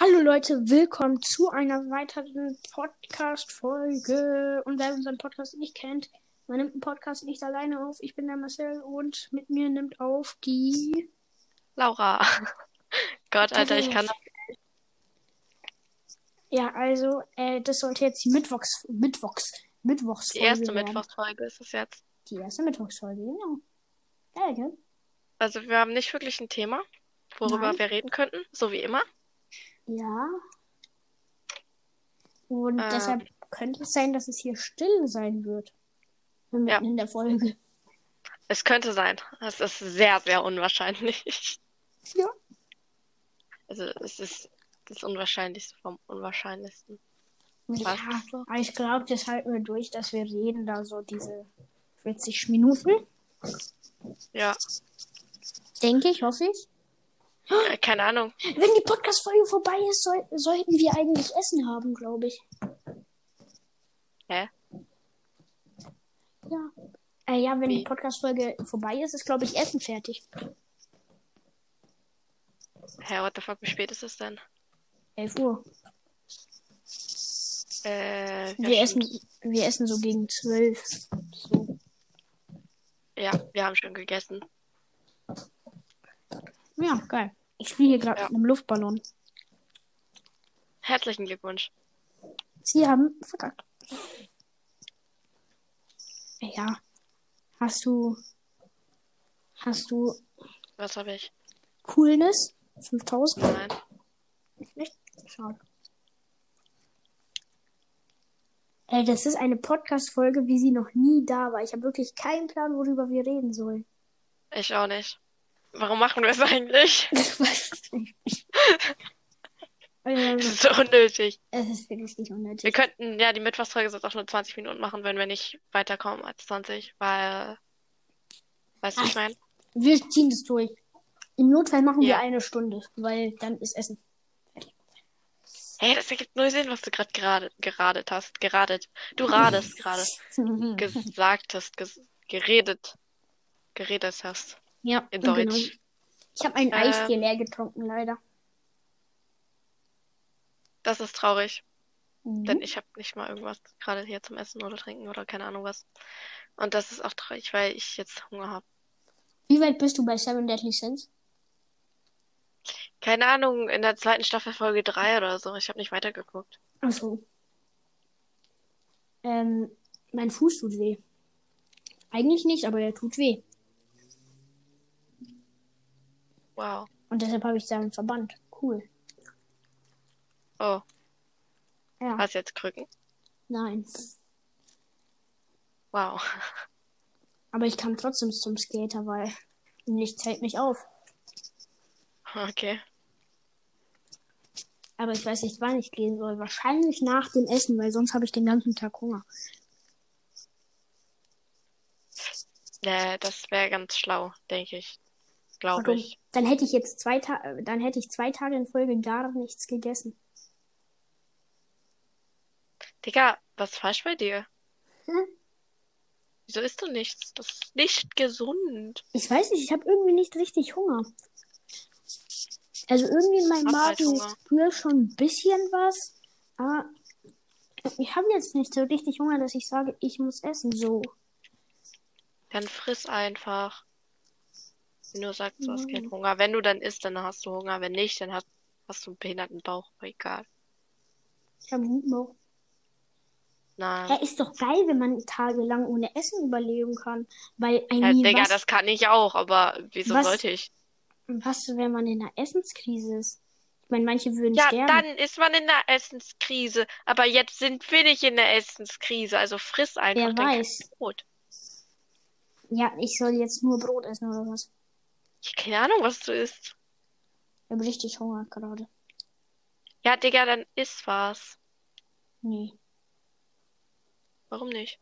Hallo Leute, willkommen zu einer weiteren Podcast-Folge. Und wer unseren Podcast nicht kennt, man nimmt einen Podcast nicht alleine auf. Ich bin der Marcel und mit mir nimmt auf die Laura. Gott, Alter, ich kann. Ja, also, äh, das sollte jetzt die Mittwochs, Mittwochs, Mittwochsfolge Die erste werden. Mittwochsfolge ist es jetzt. Die erste Mittwochsfolge, genau. Geil, gell? Also, wir haben nicht wirklich ein Thema, worüber Nein. wir reden könnten, so wie immer. Ja. Und Ähm. deshalb könnte es sein, dass es hier still sein wird. Mitten Ja. in der Folge. Es könnte sein. Es ist sehr, sehr unwahrscheinlich. Ja. Also, es ist das Unwahrscheinlichste vom Unwahrscheinlichsten. Ja, so? aber ich glaube, das halten wir durch, dass wir reden da so diese 40 Minuten. Ja, Denke ich, hoffe ich. Äh, keine Ahnung. Wenn die Podcast-Folge vorbei ist, soll, sollten wir eigentlich Essen haben, glaube ich. Hä? Ja. Äh, ja, wenn Wie? die Podcast-Folge vorbei ist, ist, glaube ich, Essen fertig. Hä, what the fuck, wie spät ist es denn? 11 Uhr. Äh, Wir essen, wir essen so gegen 12. So. Ja, wir haben schon gegessen. Ja, geil. Ich spiele hier gerade Ja. mit einem Luftballon. Herzlichen Glückwunsch. Sie haben verkackt. Ja. Hast du. Hast du Was habe ich? Coolness? 5000? Nein. Nicht? Schade. Ey, das ist eine Podcast-Folge, wie sie noch nie da war. Ich habe wirklich keinen Plan, worüber wir reden sollen. Ich auch nicht. Warum machen wir es eigentlich? Ich weiß es nicht. Das ist so unnötig. es ist wirklich nicht Wir unnötig. könnten ja die Mittwochsfolge sonst auch nur 20 Minuten machen, wenn wir nicht weiterkommen als 20, weil. Weißt du, was ich meine? Wir ziehen das durch. Im Notfall machen wir Ja. eine Stunde, weil dann ist Essen. Hey, das ergibt null Sinn, was du gerade gerade geradet hast. Geradet. Du radest gerade. Gesagt hast, ges geredet. Geredet hast. Ja, In genau. Deutsch. Ich habe ein Ähm. Eis hier leer getrunken, leider. Das ist traurig, Mhm. denn ich habe nicht mal irgendwas gerade hier zum Essen oder Trinken oder keine Ahnung was. Und das ist auch traurig, weil ich jetzt Hunger habe. Wie weit bist du bei Seven Deadly Sins? Keine Ahnung, in der zweiten Staffel Folge 3 oder so. Ich habe nicht weitergeguckt. Achso. Ähm, mein Fuß tut weh. Eigentlich nicht, aber er tut weh. Wow. Und deshalb habe ich da einen Verband. Cool. Oh, Ja, hast jetzt Krücken? nein. Wow. Aber ich kam trotzdem zum Skater, weil nichts hält mich auf. Okay. Aber ich weiß nicht, wann ich gehen soll. Wahrscheinlich nach dem Essen, weil sonst habe ich den ganzen Tag Hunger. Nee, das wäre ganz schlau, denke ich. Glaube ich. Dann hätte ich jetzt zwei Tage, dann hätte ich zwei Tage in Folge gar nichts gegessen. Digga, was ist falsch bei dir? Hm? Wieso isst du nichts? Das ist nicht gesund. Ich weiß nicht, ich habe irgendwie nicht richtig Hunger. Also irgendwie in meinem halt Magen spüre schon ein bisschen was, aber ich habe jetzt nicht so richtig Hunger, dass ich sage, ich muss essen. So. Dann friss einfach. Wenn du sagst, du hast keinen. Hunger. Wenn du dann isst, dann hast du Hunger. Wenn nicht, dann hast, hast du einen behinderten Bauch. Aber egal. Ich habe einen guten Bauch. Nein. Ja, ist doch geil, wenn man tagelang ohne Essen überleben kann. Weil, I Ja, Digga, was, das kann ich auch, aber wieso Was? sollte ich? was, wenn man in einer Essenskrise ist? Ich meine, manche würden Ja, sterben. dann ist man in der Essenskrise. Aber jetzt sind wir nicht in der Essenskrise. Also friss einfach Wer weiß. Brot. Ja, ich soll jetzt nur Brot essen oder was? Ich keine Ahnung, was du isst. Ich habe richtig Hunger gerade. Ja, Digga, dann isst was. Nee. Warum nicht?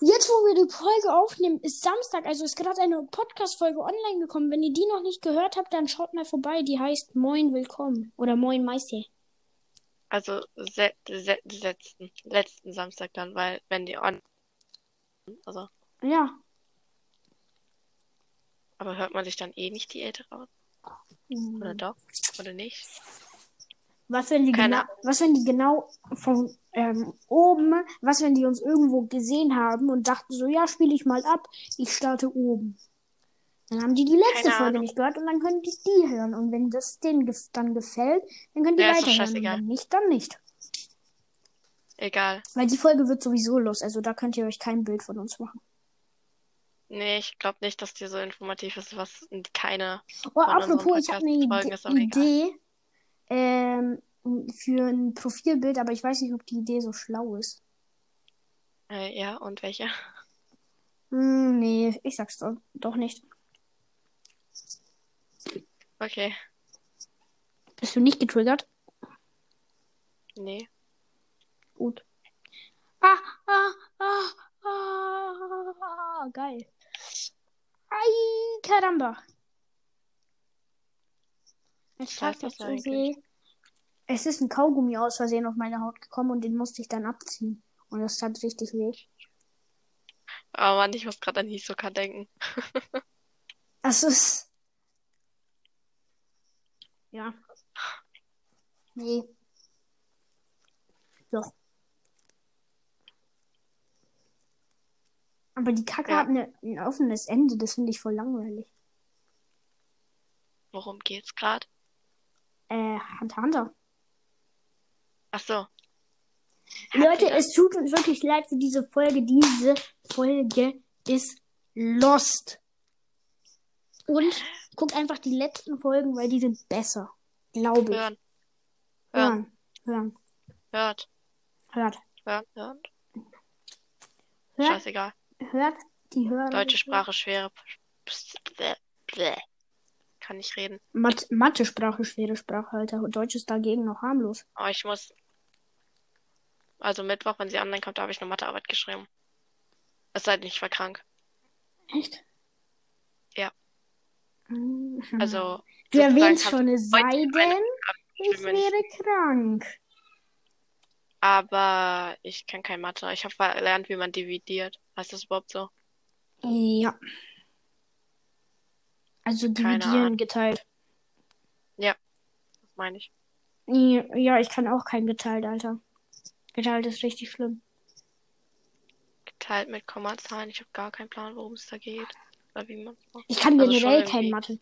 Jetzt, wo wir die Folge aufnehmen, ist Samstag, also ist gerade eine Podcast-Folge online gekommen. Wenn ihr die noch nicht gehört habt, dann schaut mal vorbei. Die heißt Moin Willkommen oder Moin Meister. Also se se letzten, letzten Samstag dann, weil wenn die on also, Ja. Aber hört man sich dann eh nicht die ältere aus? Mhm. Oder doch? Oder nicht? Was wenn die Keine genau, was wenn die genau von ähm, oben, was wenn die uns irgendwo gesehen haben und dachten so, ja, spiele ich mal ab, ich starte oben. Dann haben die die letzte Keine Folge Ahnung. nicht gehört und dann können die die hören. Und wenn das denen gef dann gefällt, dann können die Ja, weiterhören. Wenn nicht, dann nicht. Egal. Weil die Folge wird sowieso los, also da könnt ihr euch kein Bild von uns machen. Nee, ich glaube nicht, dass die so informativ ist, was keine. Oh, apropos, ich habe eine. Idee ähm, für ein Profilbild, aber ich weiß nicht, ob die Idee so schlau ist. Äh, ja, und welche? Hm, nee, ich sag's doch, doch nicht. Okay. Bist du nicht getriggert? Nee. Gut. Ah, ah, ah, ah, geil. Ai, caramba. Tat ist das weh. Es ist ein Kaugummi aus Versehen auf meine Haut gekommen und den musste ich dann abziehen. Und das tat richtig weh. Aber Mann, ich muss gerade an Hisoka denken. Das ist. Ja. Nee. Doch. Aber die Kacke Ja. hat eine, ein offenes Ende, das finde ich voll langweilig. Worum geht's gerade? Äh, Hunter Hunter. Ach so. Leute, es tut uns wirklich leid für diese Folge. Diese Folge ist lost. Und guckt einfach die letzten Folgen, weil die sind besser. Glaube ich. Hören, hören, Hören, hört, hört. hören, hören. Hört, Scheißegal. Hört die hören. Deutsche Sprache schwere. Kann nicht reden. Mat Mathe-Sprache, schwere Sprache, Alter. Deutsch ist dagegen noch harmlos. Aber ich muss. Also Mittwoch, wenn sie online kommt, habe ich eine Mathearbeit geschrieben. Es sei denn, ich war krank. Echt? Ja. Mhm. Also. du erwähnst schon, es sei denn, ich ich- wäre krank. Aber ich kann kein Mathe. Ich habe verlernt, wie man dividiert. Heißt das überhaupt so? Ja. Also dividieren geteilt. Das meine ich. Ja, ich kann auch kein geteilt, Alter. Geteilt ist richtig schlimm. Geteilt mit Kommazahlen. Ich habe gar keinen Plan, worum es da geht. Oder wie man macht. Ich kann Also generell kein Mathe.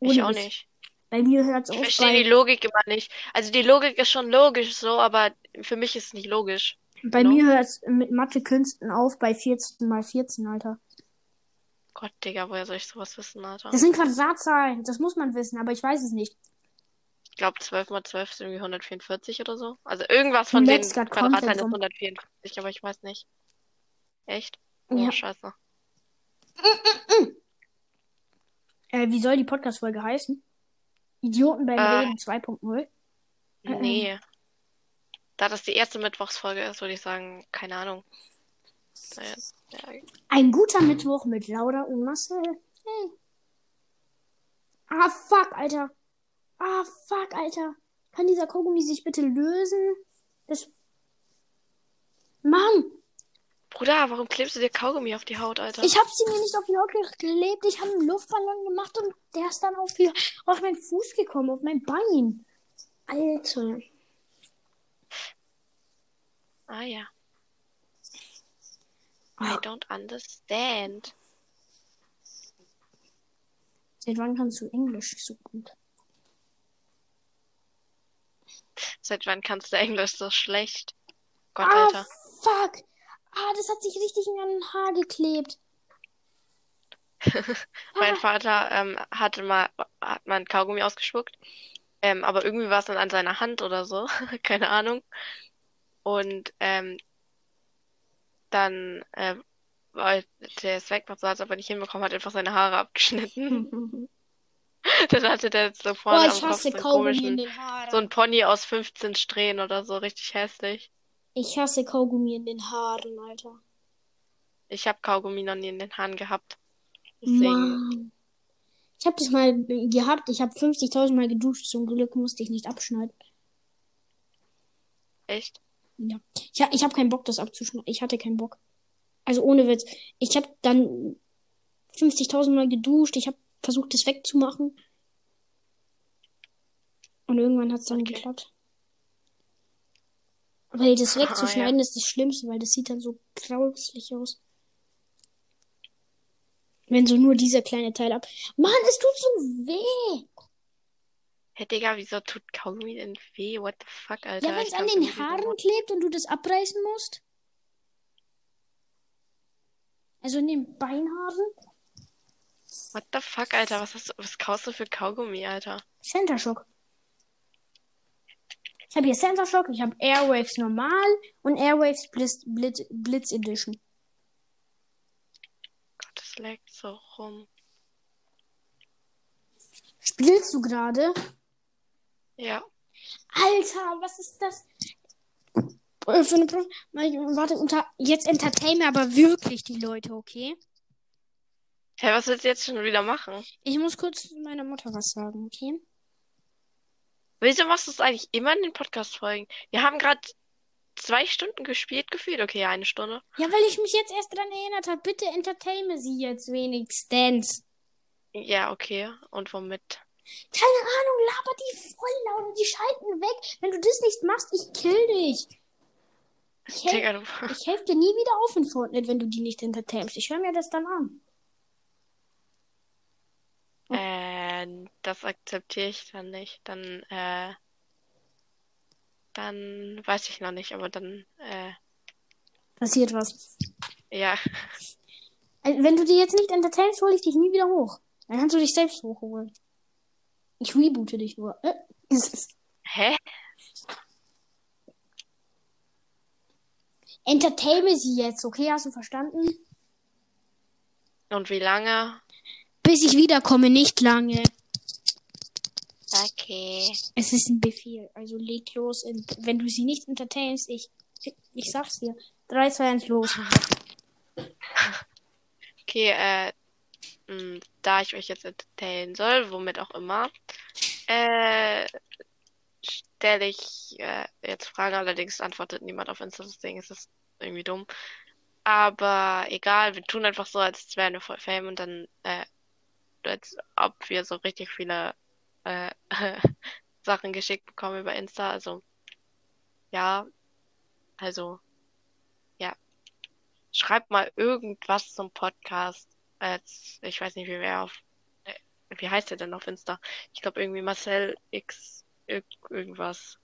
Ich Ohne auch Witz. nicht. Bei mir hört's Ich auf verstehe die bei, Logik immer nicht. Also die Logik ist schon logisch so, aber für mich ist es nicht logisch. Bei no? mir hört's mit Mathe-Künsten auf bei 14 mal 14, Alter. Gott, Digga, woher soll ich sowas wissen, Alter? Das sind Quadratzahlen, das muss man wissen, aber ich weiß es nicht. Ich glaube, 12 mal 12 ist irgendwie 144 oder so. Also irgendwas von den Quadratzahlen ist rum. 144, aber ich weiß nicht. Echt? Oh, Ja. scheiße. Äh, wie soll die Podcast-Folge heißen? Idioten beim Äh. Reden 2.0? Äh, Nee. Da das die erste Mittwochsfolge ist, würde ich sagen, keine Ahnung. Naja, ja, Ein guter Mittwoch mit Laura und Marcel. Hey. Ah, fuck, Alter. Ah, fuck, Alter. Kann dieser Kaugummi sich bitte lösen? Das. Mann, Bruder, warum klebst du dir Kaugummi auf die Haut, Alter? ich hab sie mir nicht auf die Haut geklebt. Ich habe einen Luftballon gemacht und der ist dann auf, die, auf meinen Fuß gekommen, auf mein Bein. Alter. Ah ja. I Ah, don't understand. seit wann kannst du Englisch so gut? Seit wann kannst du Englisch so schlecht? Gott, ah, Alter. fuck. Ah, das hat sich richtig in ein Haar geklebt. Mein Ah. Vater ähm, hatte mal, hat mal ein Kaugummi ausgespuckt. Ähm, aber irgendwie war es dann an seiner Hand oder so. Keine Ahnung. Und ähm, dann äh, wollte er es weg, so hat es aber nicht hinbekommen, hat einfach seine Haare abgeschnitten. Dann hatte der jetzt so vorne Boah, am ich Kopf so einen in komischen, den Haaren. so ein Pony aus 15 Strähnen oder so, richtig hässlich. Ich hasse Kaugummi in den Haaren, Alter. Ich habe Kaugummi noch nie in den Haaren gehabt. Deswegen. Ich habe das mal gehabt. Ich habe 50.000 Mal geduscht. Zum Glück musste ich nicht abschneiden. echt? Ja. Ich, ich habe keinen Bock, das abzuschneiden. Ich hatte keinen Bock. Also ohne Witz. Ich habe dann 50.000 Mal geduscht. Ich habe versucht, das wegzumachen. Und irgendwann hat es dann Okay. geklappt. Weil das Ah, wegzuschneiden ist das Schlimmste, weil das sieht dann so grauslich aus. Wenn so nur dieser kleine Teil ab. Mann, es tut so weh. Hey, Digga, wieso tut Kaugummi denn weh? What the fuck, Alter? Ja, wenn es an den Haaren klebt und du das abreißen musst. Also in den Beinhaaren. What the fuck, Alter? Was, hast du, was kaufst du für Kaugummi, Alter? Center Shock. Ich habe hier Center Shock, ich habe Airwaves normal und Airwaves Blitz, Blitz, Blitz Edition. Gott, das leckt so rum. Spielst du gerade? Ja. Alter, was ist das? Äh, Für eine Pro Mal- Warte, unter jetzt entertainen aber wirklich die Leute, okay? Hey, was willst du jetzt schon wieder machen? Ich muss kurz meiner Mutter was sagen, okay? Wieso machst du es eigentlich immer in den Podcast-Folgen? Wir haben gerade zwei Stunden gespielt, gefühlt. Okay, eine Stunde. Ja, weil ich mich jetzt erst dran erinnert habe. Bitte entertaine sie jetzt wenigstens. Ja, okay. Und womit? Keine Ahnung, laber die voll laut und die schalten weg. Wenn du das nicht machst, ich kill dich. Ich helfe helf dir nie wieder auf in Fortnite, wenn du die nicht entertainst. Ich höre mir das dann an. Äh, das akzeptiere ich dann nicht. Dann, äh, dann weiß ich noch nicht, aber dann, äh, Passiert was. ja. Also, wenn du die jetzt nicht entertainst, hole ich dich nie wieder hoch. Dann kannst du dich selbst hochholen. Ich reboote dich nur. Äh, Hä? Entertaine sie jetzt, okay? Hast du verstanden? Und wie lange? Bis ich wiederkomme, nicht lange. Okay. Es ist ein Befehl. Also leg los. Wenn du sie nicht entertainst, ich, ich sag's dir. 3, 2, 1, los. Okay, äh, da ich euch jetzt entertainen soll, womit auch immer, äh, stelle ich äh, jetzt Fragen, allerdings antwortet niemand auf Insta, deswegen ist das irgendwie dumm. Aber egal, wir tun einfach so, als wären wir voll Fame und dann, äh, als ob wir so richtig viele äh, Sachen geschickt bekommen über Insta. Also, ja, also, ja. Schreibt mal irgendwas zum Podcast. Als, ich weiß nicht, wie wer auf, äh, wie heißt der denn auf Insta? Ich glaube irgendwie Marcel X irg irgendwas.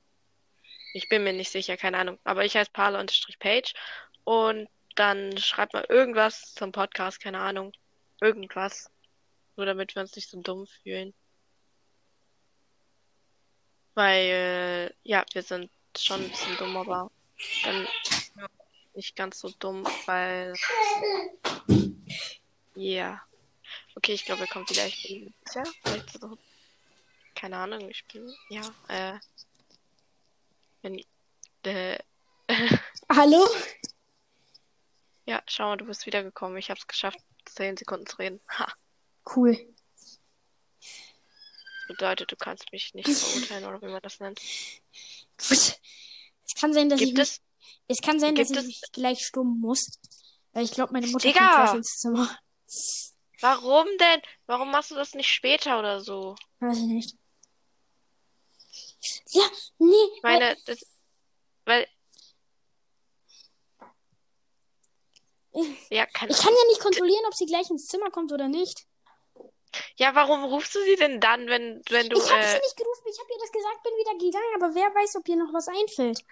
Ich bin mir nicht sicher, keine Ahnung. Aber ich heiße Parle-Page und dann schreibt mal irgendwas zum Podcast, keine Ahnung. Irgendwas. Nur damit wir uns nicht so dumm fühlen. Weil, äh, ja, wir sind schon ein bisschen dumm, aber dann nicht ganz so dumm, weil, ja. Okay, ich glaube, er kommt wieder. Ich bin sicher. Vielleicht so, keine Ahnung, ich bin, ja, äh, wenn, äh, Hallo? ja, schau mal, du bist wiedergekommen. Ich habe es geschafft, 10 Sekunden zu reden. Ha. Cool. Bedeutet, du kannst mich nicht verurteilen oder wie man das nennt. Es kann sein, dass ich Gibt mich, es? es kann sein, dass gibt ich es- mich gleich stumm muss. Weil ich glaube, meine Mutter Digga! kommt gleich ins Zimmer. Warum denn? Warum machst du das nicht später oder so? Weiß ich nicht. Ja, nee. Ich meine, das, weil, ja, keine Ich kann ja nicht kontrollieren, ob sie gleich ins Zimmer kommt oder nicht. Ja, warum rufst du sie denn dann, wenn, wenn du, ich habe äh, sie nicht gerufen, ich habe ihr das gesagt, bin wieder gegangen, aber wer weiß, ob ihr noch was einfällt.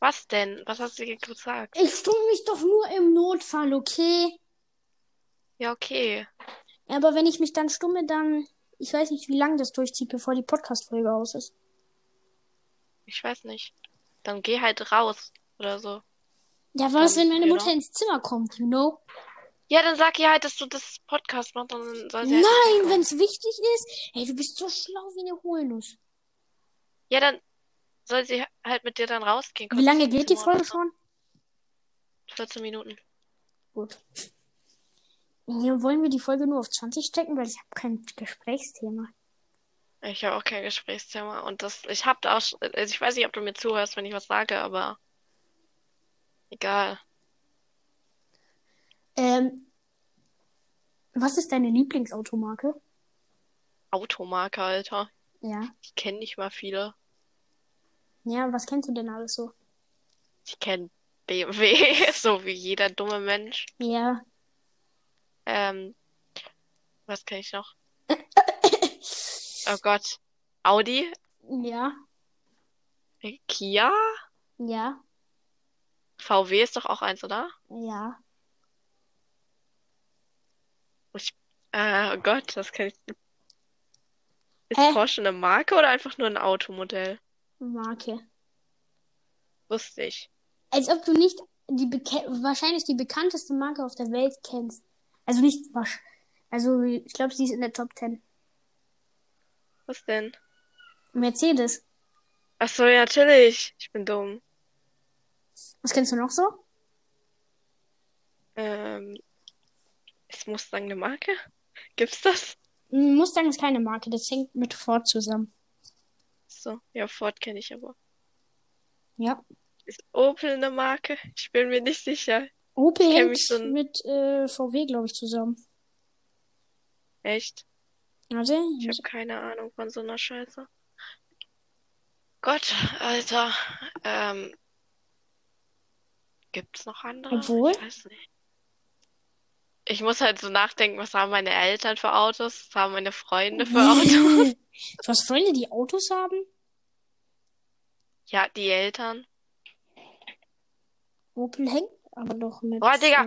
was denn? Was hast du ihr gesagt? Ich stumme mich doch nur im Notfall, okay? Ja, okay. Aber wenn ich mich dann stumme, dann. Ich weiß nicht, wie lange das durchzieht, bevor die Podcast-Folge aus ist. Ich weiß nicht. Dann geh halt raus oder so. Ja, was, wenn meine. Mutter ins Zimmer kommt, you know? Ja, dann sag ihr halt, dass du das Podcast machst und dann soll sie halt Nein, wenn es wichtig ist. Ey, du bist so schlau wie eine Hohlnuss. Ja, dann soll sie halt mit dir dann rausgehen. Wie lange geht die Folge schon? so. 14 Minuten. Gut. Hier wollen wir die Folge nur auf 20 stecken, weil ich habe kein Gesprächsthema. Ich habe auch kein Gesprächsthema und das, ich hab da auch, also ich weiß nicht, ob du mir zuhörst, wenn ich was sage, aber egal. Ähm, was ist deine Lieblingsautomarke? Automarke, Alter. Ja. Ich kenne nicht mal viele. Ja, was kennst du denn alles so? Ich kenne BMW, so wie jeder dumme Mensch. Ja. Ähm, was kenne ich noch? Oh Gott. Audi, Ja. Kia, Ja. VW ist doch auch eins, oder? Ja. Äh, oh Gott, das kenne ich. Ist Hä? Porsche eine Marke oder einfach nur ein Automodell? Marke. Wusste ich. Als ob du nicht die wahrscheinlich die bekannteste Marke auf der Welt kennst. Also nicht wasch. Also ich glaube, sie ist in der Top 10. Was denn? Mercedes. Ach so, ja, natürlich. Ich bin dumm. Was kennst du noch so? Ähm, ist Mustang eine Marke? Gibt's das? Hm, Mustang ist keine Marke, das hängt mit Ford zusammen. So, ja, Ford kenne ich aber. Ja. Ist Opel eine Marke? Ich bin mir nicht sicher. Opel hängt so ein- mit äh, VW, glaube ich, zusammen. Echt? Warte, Ich habe keine Ahnung von so einer Scheiße. Gott, Alter. Ähm, gibt's noch andere? Obwohl? Ich weiß nicht. Ich muss halt so nachdenken, was haben meine Eltern für Autos? Was haben meine Freunde für Autos? du hast Freunde, die Autos haben? Ja, die Eltern. Opel hängt aber doch mit Boah, Digga.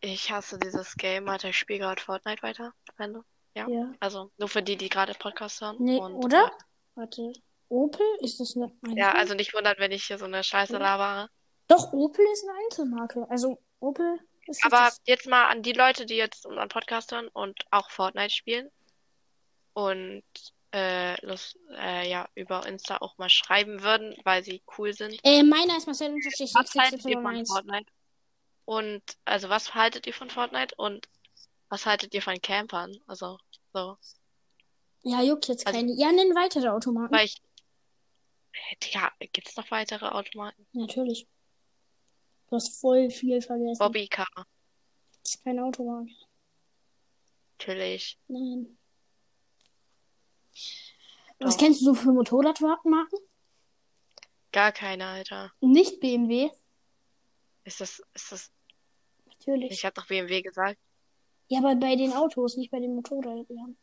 Ich hasse dieses Game. Alter, ich spiele gerade Fortnite weiter. Wenn du. Ja. Ja. Also, nur für die, die gerade Podcast hören. Nee, Und, oder? Warte. Opel? Ist das eine Äh, ja, also nicht wundern, wenn ich hier so eine Scheiße labere. Doch, Opel ist eine Einzelmarke. Also Opel ist Aber das- jetzt mal an die Leute, die jetzt unseren Podcast hören und auch Fortnite spielen und äh, das, äh, ja, über Insta auch mal schreiben würden, weil sie cool sind. Äh, meiner ist Marcel unterstrich Was haltet ihr von 6601. Fortnite? Und also was haltet ihr von Fortnite und was haltet ihr von Campern? Also so, Ja, juckt jetzt Also- keine. Ja, nenn weitere Automarken. weil ich Äh, Digga, gibt's noch weitere Automaten? Natürlich. Du hast voll viel vergessen. Bobbycar, Das ist keine Automarke. natürlich. Nein. Was kennst du so für Motorradmarken? Gar keine, Alter. Nicht BMW. Ist das, ist das, Natürlich. ich hab doch BMW gesagt. Ja, aber bei den Autos, nicht bei den Motorrädern.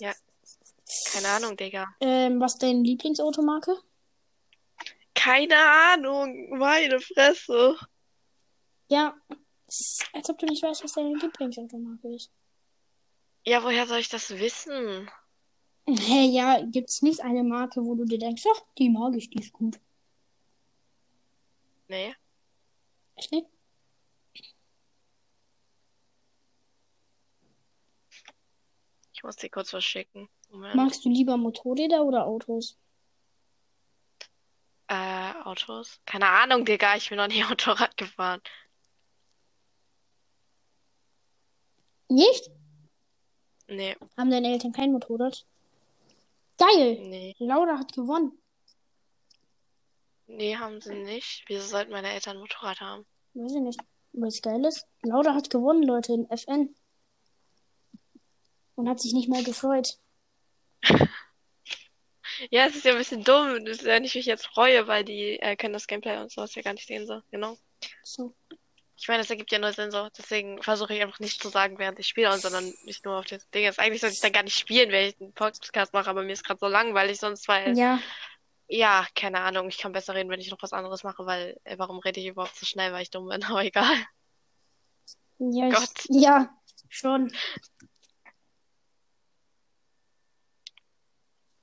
Ja. Keine Ahnung, Digga. Ähm, was ist deine Lieblingsautomarke? Keine Ahnung, meine Fresse. Ja, als ob du nicht weißt, was deine Lieblingsautomarke ist. Ja, woher soll ich das wissen? Hä, ja, gibt's nicht eine Marke, wo du dir denkst, ach, die mag ich, die ist gut. Nee. Echt nicht? Ich muss dir kurz was schicken. Moment. Magst du lieber Motorräder oder Autos? Äh, Autos? Keine Ahnung, Digga, ich bin noch nie Motorrad gefahren. Nicht? Nee, Haben deine Eltern kein Motorrad? Geil! nee. Laura hat gewonnen. Nee, haben sie nicht. Wieso sollten meine Eltern ein Motorrad haben? Weiß ich nicht. Was geil ist? Laura hat gewonnen, Leute, in FN. Und hat sich nicht mal gefreut. Ja, es ist ja ein bisschen dumm, wenn ich mich jetzt freue, weil die äh, können das Gameplay und sowas ja gar nicht sehen, so. Genau. So. Ich meine, das ergibt ja nur Sinn, so. Deswegen versuche ich einfach nicht zu sagen, während ich spiele, sondern nicht nur auf das Ding. Ist eigentlich sollte ich dann gar nicht spielen, wenn ich einen Podcast mache, aber mir ist gerade so langweilig, sonst, weil, Ja, ja, keine Ahnung, ich kann besser reden, wenn ich noch was anderes mache, weil, äh, warum rede ich überhaupt so schnell, weil ich dumm bin, aber egal. ja, ich, Gott. ja, schon.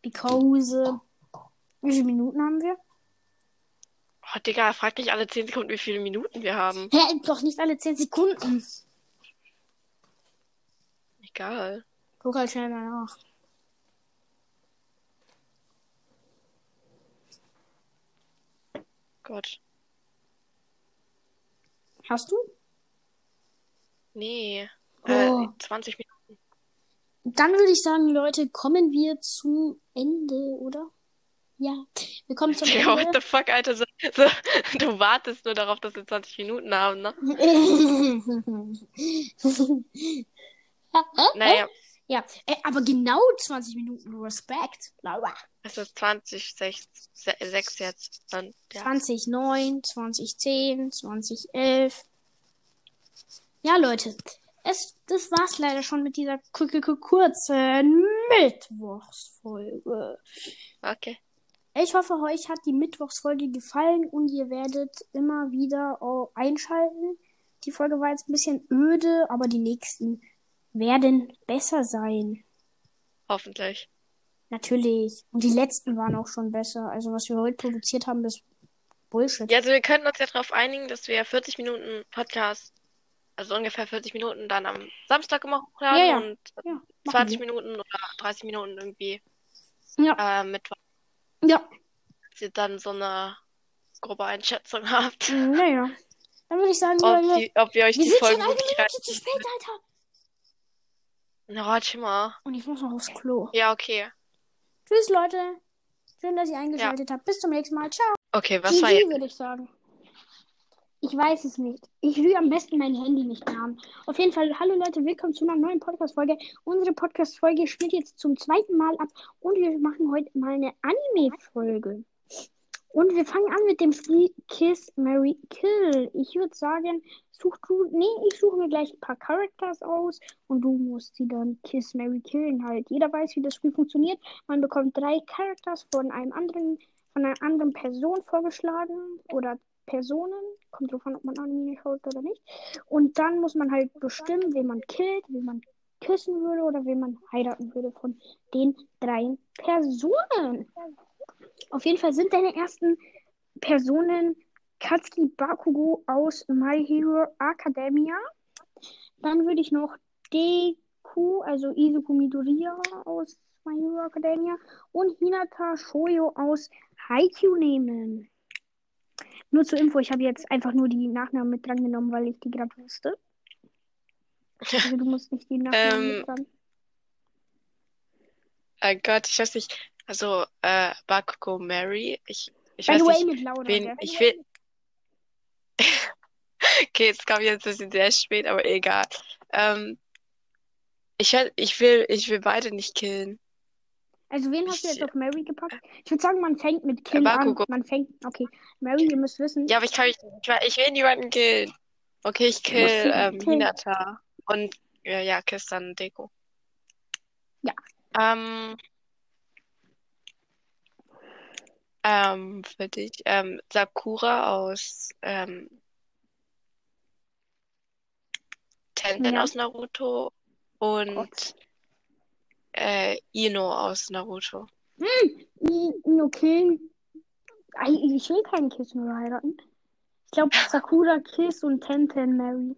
Because. Wie viele Minuten haben wir? Oh, Digga, frag nicht alle 10 Sekunden, wie viele Minuten wir haben. Hä, doch nicht alle 10 Sekunden. Egal. Guck halt schnell mal nach. Gott. Hast du? Nee. Oh. Äh, 20 Minuten. Dann würde ich sagen, Leute, kommen wir zum Ende, oder? Ja, wir kommen zum Digga, what Ende. the fuck, Alter? So, so, du wartest nur darauf, dass wir 20 Minuten haben, ne? Naja, Ja, äh, aber genau 20 Minuten Respekt. Laura. es ist 20, 6, 6 jetzt. Dann, ja. 2009, 2010, 2011. Ja, Leute, es, das war's leider schon mit dieser ku- ku- ku- kurzen Mittwochsfolge. Okay. Ich hoffe, euch hat die Mittwochsfolge gefallen und ihr werdet immer wieder einschalten. Die Folge war jetzt ein bisschen öde, aber die nächsten werden besser sein. Hoffentlich. Natürlich. Und die letzten waren auch schon besser. Also was wir heute produziert haben, ist Bullshit. Ja, also wir könnten uns ja darauf einigen, dass wir 40 Minuten Podcast, also ungefähr 40 Minuten dann am Samstag immer hochladen Ja, ja. und Ja, machen 20 wir. Minuten oder 30 Minuten irgendwie Ja, äh, Mittwoch, ja. dass ihr dann so eine grobe Einschätzung habt, Naja. Dann würde ich sagen, ob, die, ob wir euch wir die sind schon Folgen eine wirklich Minute zu spät, Alter. Na, warte mal. Und ich muss noch aufs Klo. Ja, okay. Tschüss, Leute. Schön, dass ihr eingeschaltet habt. Bis zum nächsten Mal. Ciao. Okay, was war GG, jetzt? würde ich sagen. Ich weiß es nicht. Ich will am besten mein Handy nicht haben. Auf jeden Fall, hallo Leute, willkommen zu einer neuen Podcast-Folge. Unsere Podcast-Folge spielt jetzt zum zweiten Mal ab und wir machen heute mal eine Anime-Folge. Und wir fangen an mit dem Spiel Kiss, Mary, Kill. Ich würde sagen, such du, nee, ich suche mir gleich ein paar Characters aus und du musst sie dann Kiss, Mary, Killen halt. Jeder weiß, wie das Spiel funktioniert. Man bekommt drei Characters von einem anderen, von einer anderen Person vorgeschlagen oder Personen. Kommt drauf an, ob man Anime schaut oder nicht. Und dann muss man halt bestimmen, wen man killt, wen man küssen würde oder wen man heiraten würde von den drei Personen. Auf jeden Fall sind deine ersten Personen Katsuki Bakugo aus My Hero Academia. Dann würde ich noch Deku, also Izuku Midoriya aus My Hero Academia und Hinata Shoyo aus Haikyuu nehmen. Nur zur Info, ich habe jetzt einfach nur die Nachnamen mit dran genommen, weil ich die gerade wusste. Also du musst nicht die Nachnamen Ähm, mit dran. Oh Gott, ich weiß nicht. Also, äh, Bakugo Mary. Ich, ich By weiß way, nicht, Laura. wen ich will. Okay, jetzt kam jetzt ein bisschen sehr spät, aber egal. Ähm, ich, ich will, ich will beide nicht killen. Also wen hast du jetzt auf Mary gepackt? Ich würde sagen, man fängt mit Kill Bakugo. an. Man fängt. Okay, Mary, ihr müsst wissen. Ja, aber ich kann ich, will- ich will niemanden killen. Okay, ich kill ähm, killen. Hinata. Und ja, ja, kiss dann Deko. Ja. Ähm, ähm, für dich. Ähm, Sakura aus ähm, Tenten Ja. aus Naruto und Gott. Äh, Ino aus Naruto. I- No Kill. Ei, Ich will keinen Kiss mehr heiraten. Ich glaube Sakura Kiss und Tenten Mary.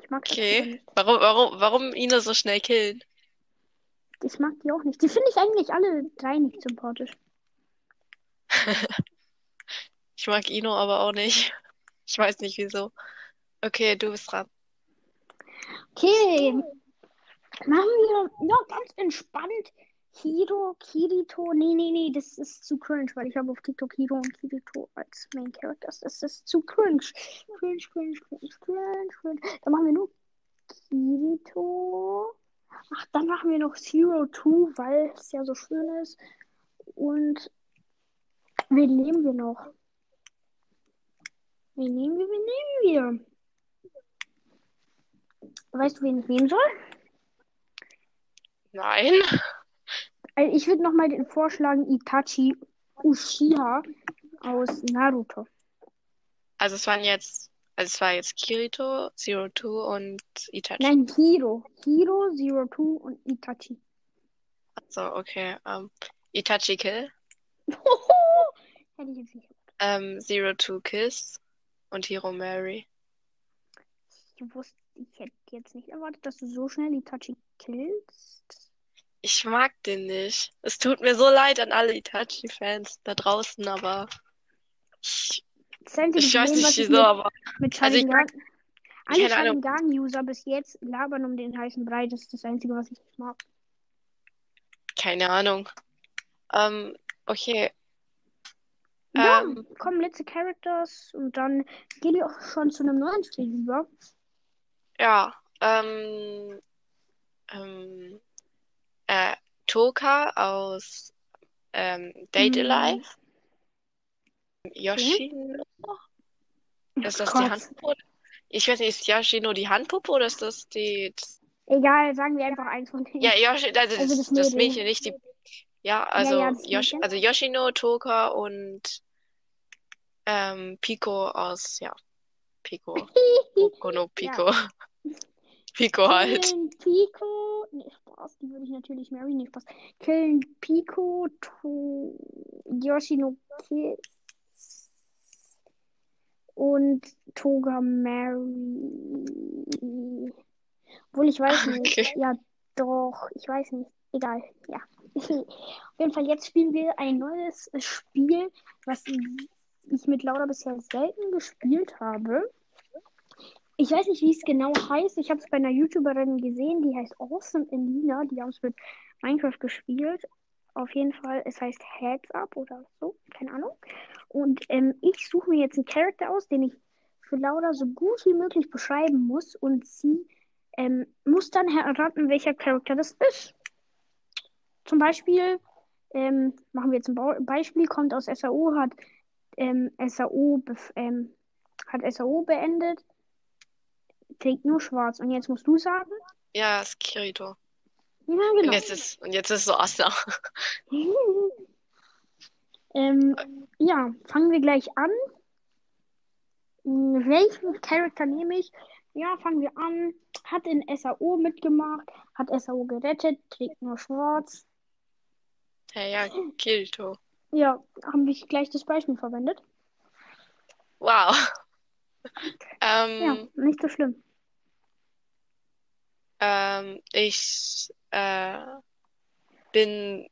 Ich mag Okay. Warum, warum, warum Ino so schnell killen? Ich mag die auch nicht. Die finde ich eigentlich alle drei nicht sympathisch. Ich mag Ino aber auch nicht. Ich weiß nicht wieso. Okay, du bist dran. Okay. Machen wir ja, ganz entspannt. Hiro, Kirito. Nee, nee, nee, das ist zu cringe, weil ich habe auf TikTok Hiro und Kirito als Main Characters. Das ist zu cringe. Cringe, cringe, cringe, cringe, cringe. Dann machen wir nur Kirito. Ach, dann machen wir noch Zero Two, weil es ja so schön ist. Und wen nehmen wir noch? Wen nehmen wir? Wen nehmen wir? Weißt du, wen ich nehmen soll? Nein. Also ich würde nochmal den vorschlagen Itachi Uchiha aus Naruto. Also es waren jetzt, also es war jetzt Kirito, Zero Two und Itachi. Nein, Hiro. Hiro, Zero Two und Itachi. So, okay. Ähm, Itachi Kill, Hätte ich jetzt nicht. ähm, Zero Two Kiss und Hiro Mary. Ich wusste, ich hätte jetzt nicht erwartet, dass du so schnell Itachi killst. Ich mag den nicht. Es tut mir so leid an alle Itachi-Fans da draußen, aber ich, ich weiß nicht wieso, aber mit Also ich Sharingan... Alle keine Ahnung. Sharingan-User bis jetzt labern um den heißen Brei. Das ist das Einzige, was ich nicht mag. keine Ahnung. Ähm, okay. Ja, Ähm, kommen letzte Characters und dann gehen wir auch schon zu einem neuen Spiel über. Ja. Ähm, ähm, äh, Toka aus ähm, Date Hm. Alive. Yoshino. Ist das die Gott. Handpuppe? Ich weiß nicht, ist Yoshino die Handpuppe oder ist das die. Egal, sagen wir einfach eins von denen. Ja, Yoshi, also, Also das, das das Mädel. Mädchen, nicht die. Ja, also, ja, das Yoshi, Mädchen. also Yoshino, Toka und ähm, Pico aus, ja, Pico. Kono Pico. Pico halt. Killen Pico. Nee, Spaß, die würde ich natürlich Mary nicht Spaß. Killen Pico, to Yoshino Kiss und Toga Mary. Obwohl ich weiß nicht. Okay. Ja, doch, ich weiß nicht. Egal, ja. Auf jeden Fall, jetzt spielen wir ein neues Spiel, was ich mit Laura bisher selten gespielt habe. Ich weiß nicht, wie es genau heißt. Ich habe es bei einer YouTuberin gesehen, die heißt Awesome Elina. Die haben es mit Minecraft gespielt. Auf jeden Fall, es heißt Heads Up oder so, keine Ahnung. Und ähm, ich suche mir jetzt einen Charakter aus, den ich für Laura so gut wie möglich beschreiben muss. Und sie ähm, muss dann erraten, welcher Charakter das ist. Zum Beispiel, ähm, machen wir jetzt ein Beispiel, kommt aus SAO, hat ähm, SAO, ähm, hat SAO beendet, trägt nur schwarz. Und jetzt musst du sagen? Ja, ist Kirito. Ja, Und genau. jetzt ist, und jetzt ist so Asa. ähm, ja, fangen wir gleich an. Hm, Welchen Charakter nehme ich? Ja, fangen wir an. Hat in SAO mitgemacht, hat SAO gerettet, trägt nur schwarz. Ja, ja, Kirito. Ja, haben wir gleich das Beispiel verwendet? Wow. Ja, Ähm, nicht so schlimm. ähm, ich äh, bin,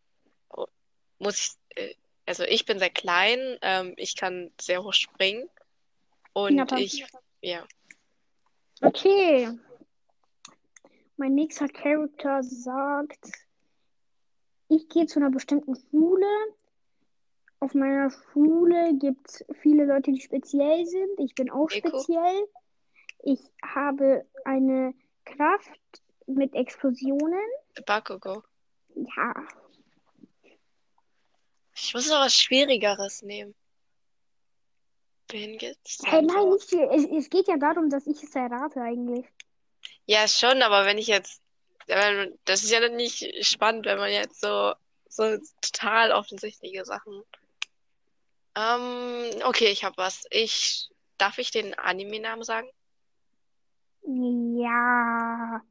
muss ich, äh, also ich bin sehr klein, ähm, ich kann sehr hoch springen und Hinata. ich, ja, Okay. Mein nächster Charakter sagt, ich gehe zu einer bestimmten Schule. Auf meiner Schule gibt es viele Leute, die speziell sind. Ich bin auch Eko? speziell. Ich habe eine Kraft mit Explosionen. Bakugo. Ja, Ich muss noch was Schwierigeres nehmen. Wen gibt's hey, nein, nicht. Es, es geht ja darum, dass ich es errate eigentlich. Ja, schon, aber wenn ich jetzt, das ist ja nicht spannend, wenn man jetzt so, so total offensichtliche Sachen. Ähm, okay, ich habe was. Ich, darf ich den Anime-Namen sagen? Ja.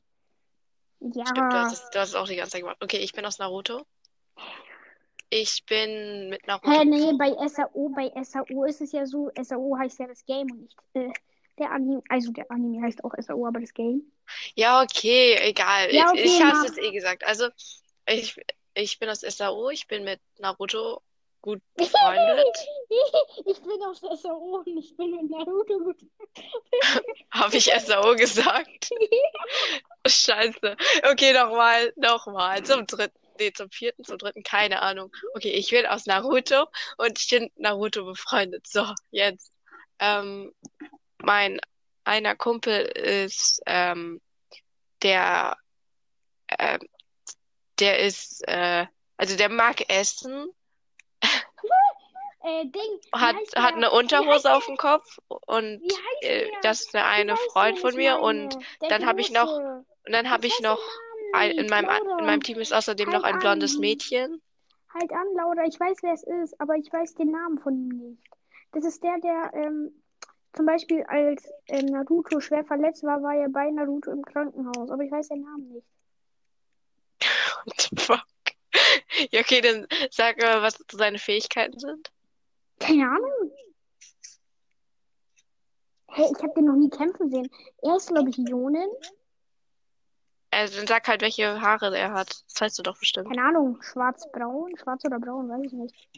Stimmt, du Ja. hast es, du hast es auch die ganze Zeit gemacht. Okay, ich bin aus Naruto. Ich bin mit Hä, Naruto. nee, bei SAO, bei SAO ist es ja so, SAO heißt ja das Game und nicht äh, der Anime. Also der Anime heißt auch SAO, aber das Game. Ja, okay, egal. Ja, Ich, okay, ich hab's mach. jetzt eh gesagt. Also, ich, ich bin aus SAO, ich bin mit Naruto gut befreundet. ich bin aus SAO und ich bin mit Naruto gut. Habe ich SAO gesagt? Scheiße. Okay, nochmal, nochmal. Zum dritten, nee, zum vierten, zum dritten, keine Ahnung. Okay, ich bin aus Naruto und ich bin Naruto befreundet. So, jetzt. Ähm, mein einer Kumpel ist, ähm, der, ähm, der ist, äh, also der mag Essen, Äh, Ding. Hat, hat eine Unterhose auf dem Kopf und äh, das ist eine weißt, Freund von mir und Der dann habe ich noch, und dann habe Ich noch ein, in meinem, Laura. in meinem Team ist außerdem noch Halt ein blondes an. Mädchen. Halt an, Laura. Ich weiß, wer es ist, aber ich weiß den Namen von ihm nicht. Das ist der, der ähm, zum Beispiel als ähm, Naruto schwer verletzt war, war er bei Naruto im Krankenhaus. Aber ich weiß den Namen nicht. What the fuck? Ja, okay, dann sag mal, was seine Fähigkeiten sind. Keine Ahnung. Hey, ich habe den noch nie kämpfen sehen. Er ist, glaube ich, Jonin. Also dann sag halt, welche Haare er hat. Das weißt du doch bestimmt. Keine Ahnung. Schwarz-braun. Schwarz oder braun, weiß ich nicht.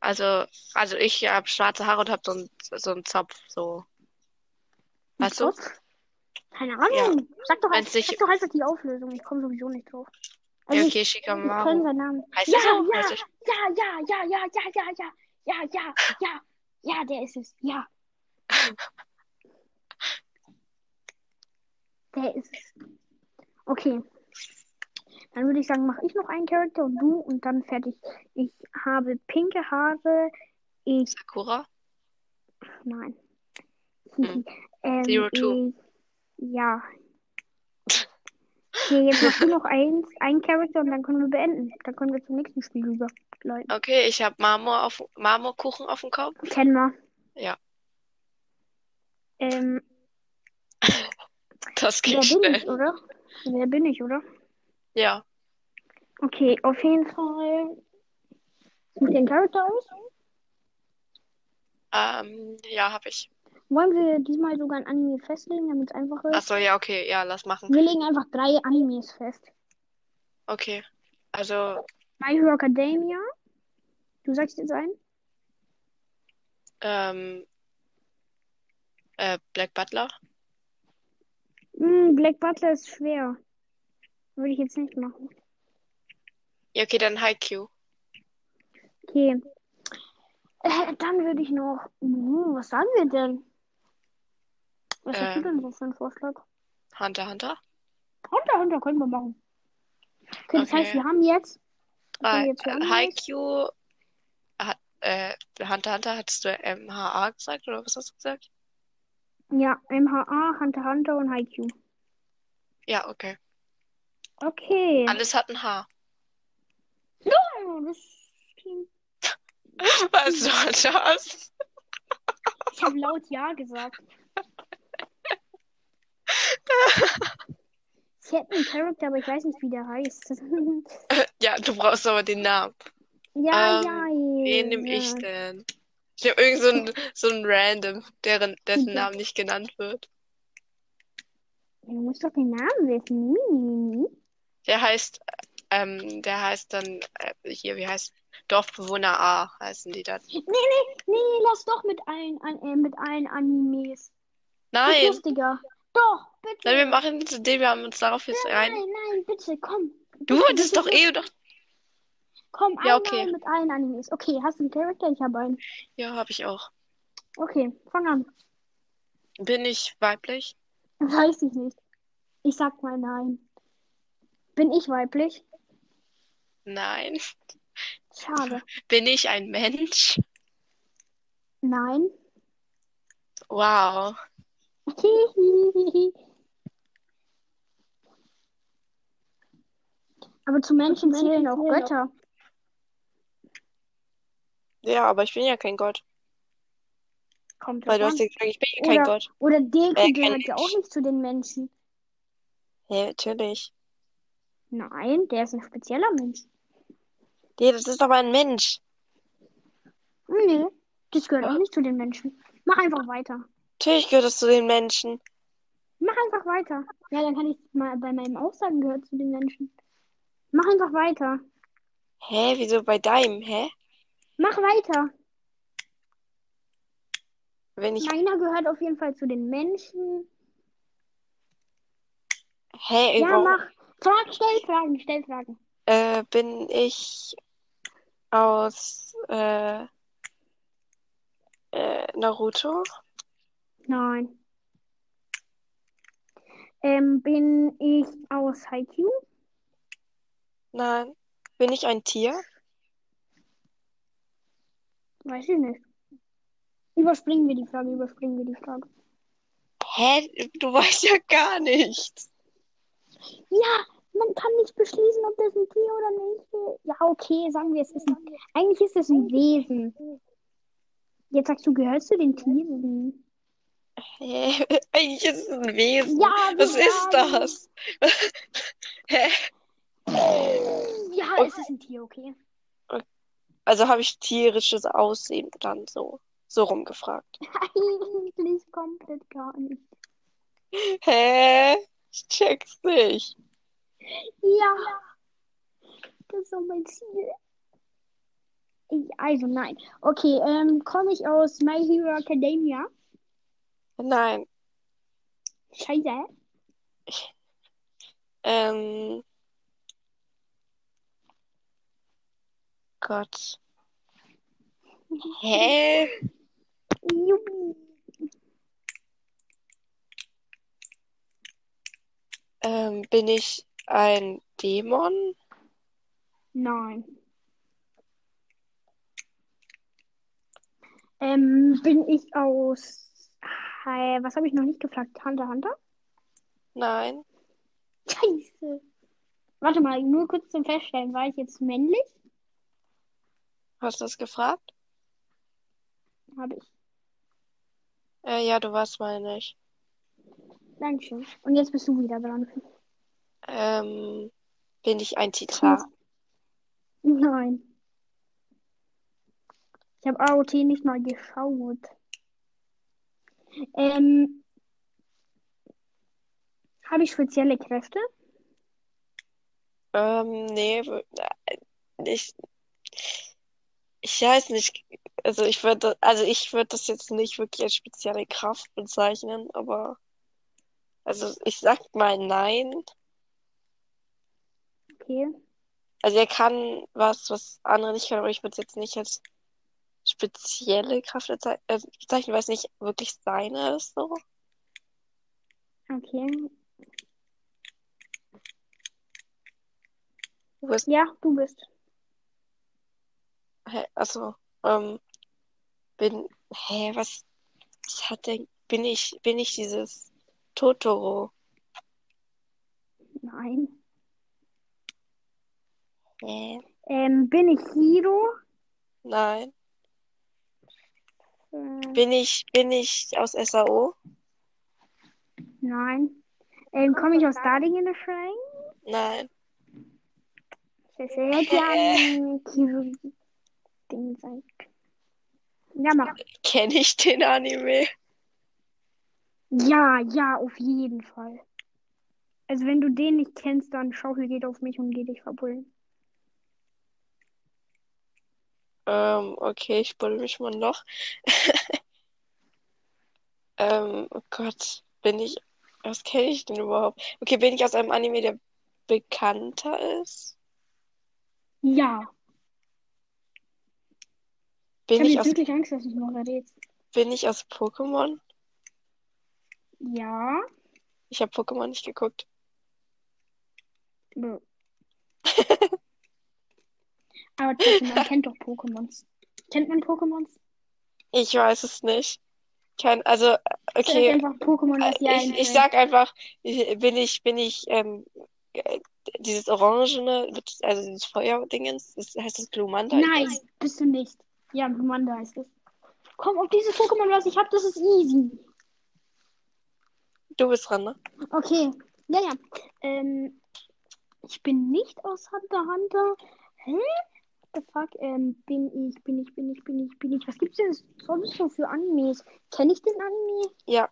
Also, also ich habe schwarze Haare und habe so einen so einen Zopf, so. Ein Weißt du? Zopf? Keine Ahnung. Sag doch, Wenn's halt, sag doch einfach die Auflösung. Ich komme sowieso nicht drauf. Also Ja, ich, okay, ich Shikamaru. seinen Namen. Heißt ja, er so? ja, Ja, ja, ja, ja, ja, ja, ja, ja, ja, ja, ja, der ist es. Ja. Der ist es. Okay. Dann würde ich sagen, mache ich noch einen Charakter und du und dann fertig. Ich habe pinke Haare. Ich. Sakura? Nein. Hm. ähm, Zero Two. ich, ja. Okay, jetzt machst du noch eins, einen Charakter und dann können wir beenden. Dann können wir zum nächsten Spiel überleiten. Okay, ich habe Marmor auf, Marmorkuchen auf dem Kopf. Kennen wir. Ja. Ähm, Das wer ging bin ich, schnell. oder? Wer bin ich, oder? Ja. Okay, auf jeden Fall. Such den Charakter aus. Ähm, ja, habe ich. Wollen wir diesmal sogar ein Anime festlegen, damit es einfach ist? Achso, ja, okay, ja, lass machen. Wir legen einfach drei Animes fest. Okay. Also, My Hero Academia. Du sagst jetzt ein? ähm, äh, Black Butler. Hm, Black Butler ist schwer. Würde ich jetzt nicht machen. Ja, okay, dann Haikyuu. Okay. Äh, dann würde ich noch. Hm, was sagen wir denn? Was hast du Ähm. denn so für einen Vorschlag? Hunter Hunter. Hunter, Hunter können wir machen. Okay, das Okay. heißt, wir haben jetzt. Äh, jetzt? Haikyuu. Hat, äh, Hunter Hunter, hattest du MHA gesagt oder was hast du gesagt? Ja, MHA, Hunter Hunter und Haikyuu. Ja, okay. Okay. Alles hat ein H. Oh, das klingt. Was soll das? Ich habe laut Ja gesagt. Ich hätte einen Charakter, aber ich weiß nicht, wie der heißt. Ja, du brauchst aber den Namen. ja, Ähm, ja, Wen nehme ich ja. denn? Ich habe irgend so ein, so ein Random, deren, dessen Ja. Name nicht genannt wird. Du musst doch den Namen wissen. Der heißt, ähm, der heißt dann, äh, hier, wie heißt, Dorfbewohner A heißen die dann. Nee, nee, nee, lass doch mit allen, an, äh, mit allen Animes. Ist Nein, lustiger. Doch, bitte. nein, wir machen jetzt den, wir haben uns darauf jetzt nein, rein. nein, nein, bitte, komm. Du wolltest doch eh doch. Komm, Ja, okay. mit allen Animes. Okay, hast du einen Charakter? Ich habe einen. Ja, habe ich auch. Okay, fang an. Bin ich weiblich? Weiß ich nicht. Ich sag mal nein. Bin ich weiblich? Nein. Schade. Bin ich ein Mensch? Nein. Wow. Aber zu Menschen zählen auch Götter. Ja, aber ich bin ja kein Gott. Kommt Weil du hast ja gesagt, ich bin ja kein Oder- Gott. Oder Deku Äh, gehört ja auch nicht zu den Menschen. Ja, natürlich. Nein, der ist ein spezieller Mensch. Nee, das ist aber ein Mensch. Nee, das gehört auch nicht zu den Menschen. Mach einfach weiter. Natürlich gehört das zu den Menschen. Mach einfach weiter. Ja, dann kann ich mal bei meinem Aussagen gehört zu den Menschen. Mach einfach weiter. Hä, wieso bei deinem? Hä? Mach weiter. Wenn ich. Meiner gehört auf jeden Fall zu den Menschen. Hä, Ja, mach. Frag, stell Fragen, stell Fragen. Äh, bin ich aus äh, äh, Naruto? Nein. Ähm, bin ich aus Haikyuu? Nein. Bin ich ein Tier? Weiß ich nicht. Überspringen wir die Frage, überspringen wir die Frage. Hä? Du weißt ja gar nichts. Ja, man kann nicht beschließen, ob das ein Tier oder nicht. Ja, okay, sagen wir, es ist ein. Eigentlich ist es ein Wesen. Jetzt sagst du, gehörst du den Tieren? Hä? Eigentlich ist es ein Wesen. Ja, Was ist das? Hä? Ja, es ist ein Tier, okay. Also habe ich tierisches Aussehen dann so, so rumgefragt. Eigentlich komplett gar nicht. Hä? Ich check's nicht. Ja, das ist doch mein Ziel. Ich, also nein. Okay, ähm, komme ich aus My Hero Academia? Nein. Scheiße. Ähm. Gott. Hä? Juppie. Ähm, bin ich ein Dämon? Nein. Ähm, bin ich aus. Hi, was habe ich noch nicht gefragt? Hunter Hunter? Nein. Scheiße. Warte mal, nur kurz zum Feststellen. War ich jetzt männlich? Hast du das gefragt? Habe ich. Äh, ja, du warst mal nicht. Dankeschön. Und jetzt bist du wieder dran. Ähm, bin ich ein Titan? Nein. Ich habe AOT nicht mal geschaut. Ähm, habe ich spezielle Kräfte? Ähm, nee, äh, ich, ich weiß nicht. Also ich würde, also ich würde das jetzt nicht wirklich als spezielle Kraft bezeichnen, aber also ich sag mal nein. Okay. Also er kann was, was andere nicht können, aber ich würde es jetzt nicht als spezielle Kraft äh, bezeichnen, weil es nicht wirklich seine ist, so. Okay. Du bist, Ja, du bist. hä, also, ähm, bin, hä, was, was hat denn, bin ich, bin ich dieses Totoro? Nein. Hä? Ähm, bin ich Hiro? Nein. Bin ich, bin ich aus SAO? nein. Ähm, komme ich aus Darling in the Frank? Nein. Das hätte ja ein Kiro-Ding sein. Ja, mach. Kenne ich den Anime? Ja, ja, auf jeden Fall. Also wenn du den nicht kennst, dann Schaukel geht auf mich und geh dich verbullen. Ähm, okay, ich buddel mich mal noch. Ähm, oh Gott, bin ich, was kenne ich denn überhaupt? Okay, bin ich aus einem Anime, der bekannter ist? Ja. Ich Bin habe ich aus, wirklich Angst, dass du noch errätst. bin ich aus Pokémon? Ja. Ich habe Pokémon nicht geguckt. Aber trotzdem, man kennt doch Pokémons. Kennt man Pokémons? Ich weiß es nicht. Kein, also, okay, einfach Pokémon, was dir ich, ich einfällt. sag einfach, ich- bin ich, bin ich, ähm, äh, dieses Orangene, also dieses Feuerdingens, das heißt das Glumanda? Nein, bist du nicht. Ja, Glumanda heißt es. Komm, auf dieses Pokémon, was ich hab, das ist easy. Du bist dran, ne? Okay. Ja, ja. Ähm, ich bin nicht aus Hunter Hunter. Hä? The fuck? Ähm, bin ich, bin ich, bin ich, bin ich, bin ich. Was gibt's denn sonst so für Animes? Kenne ich den Anime? Ja,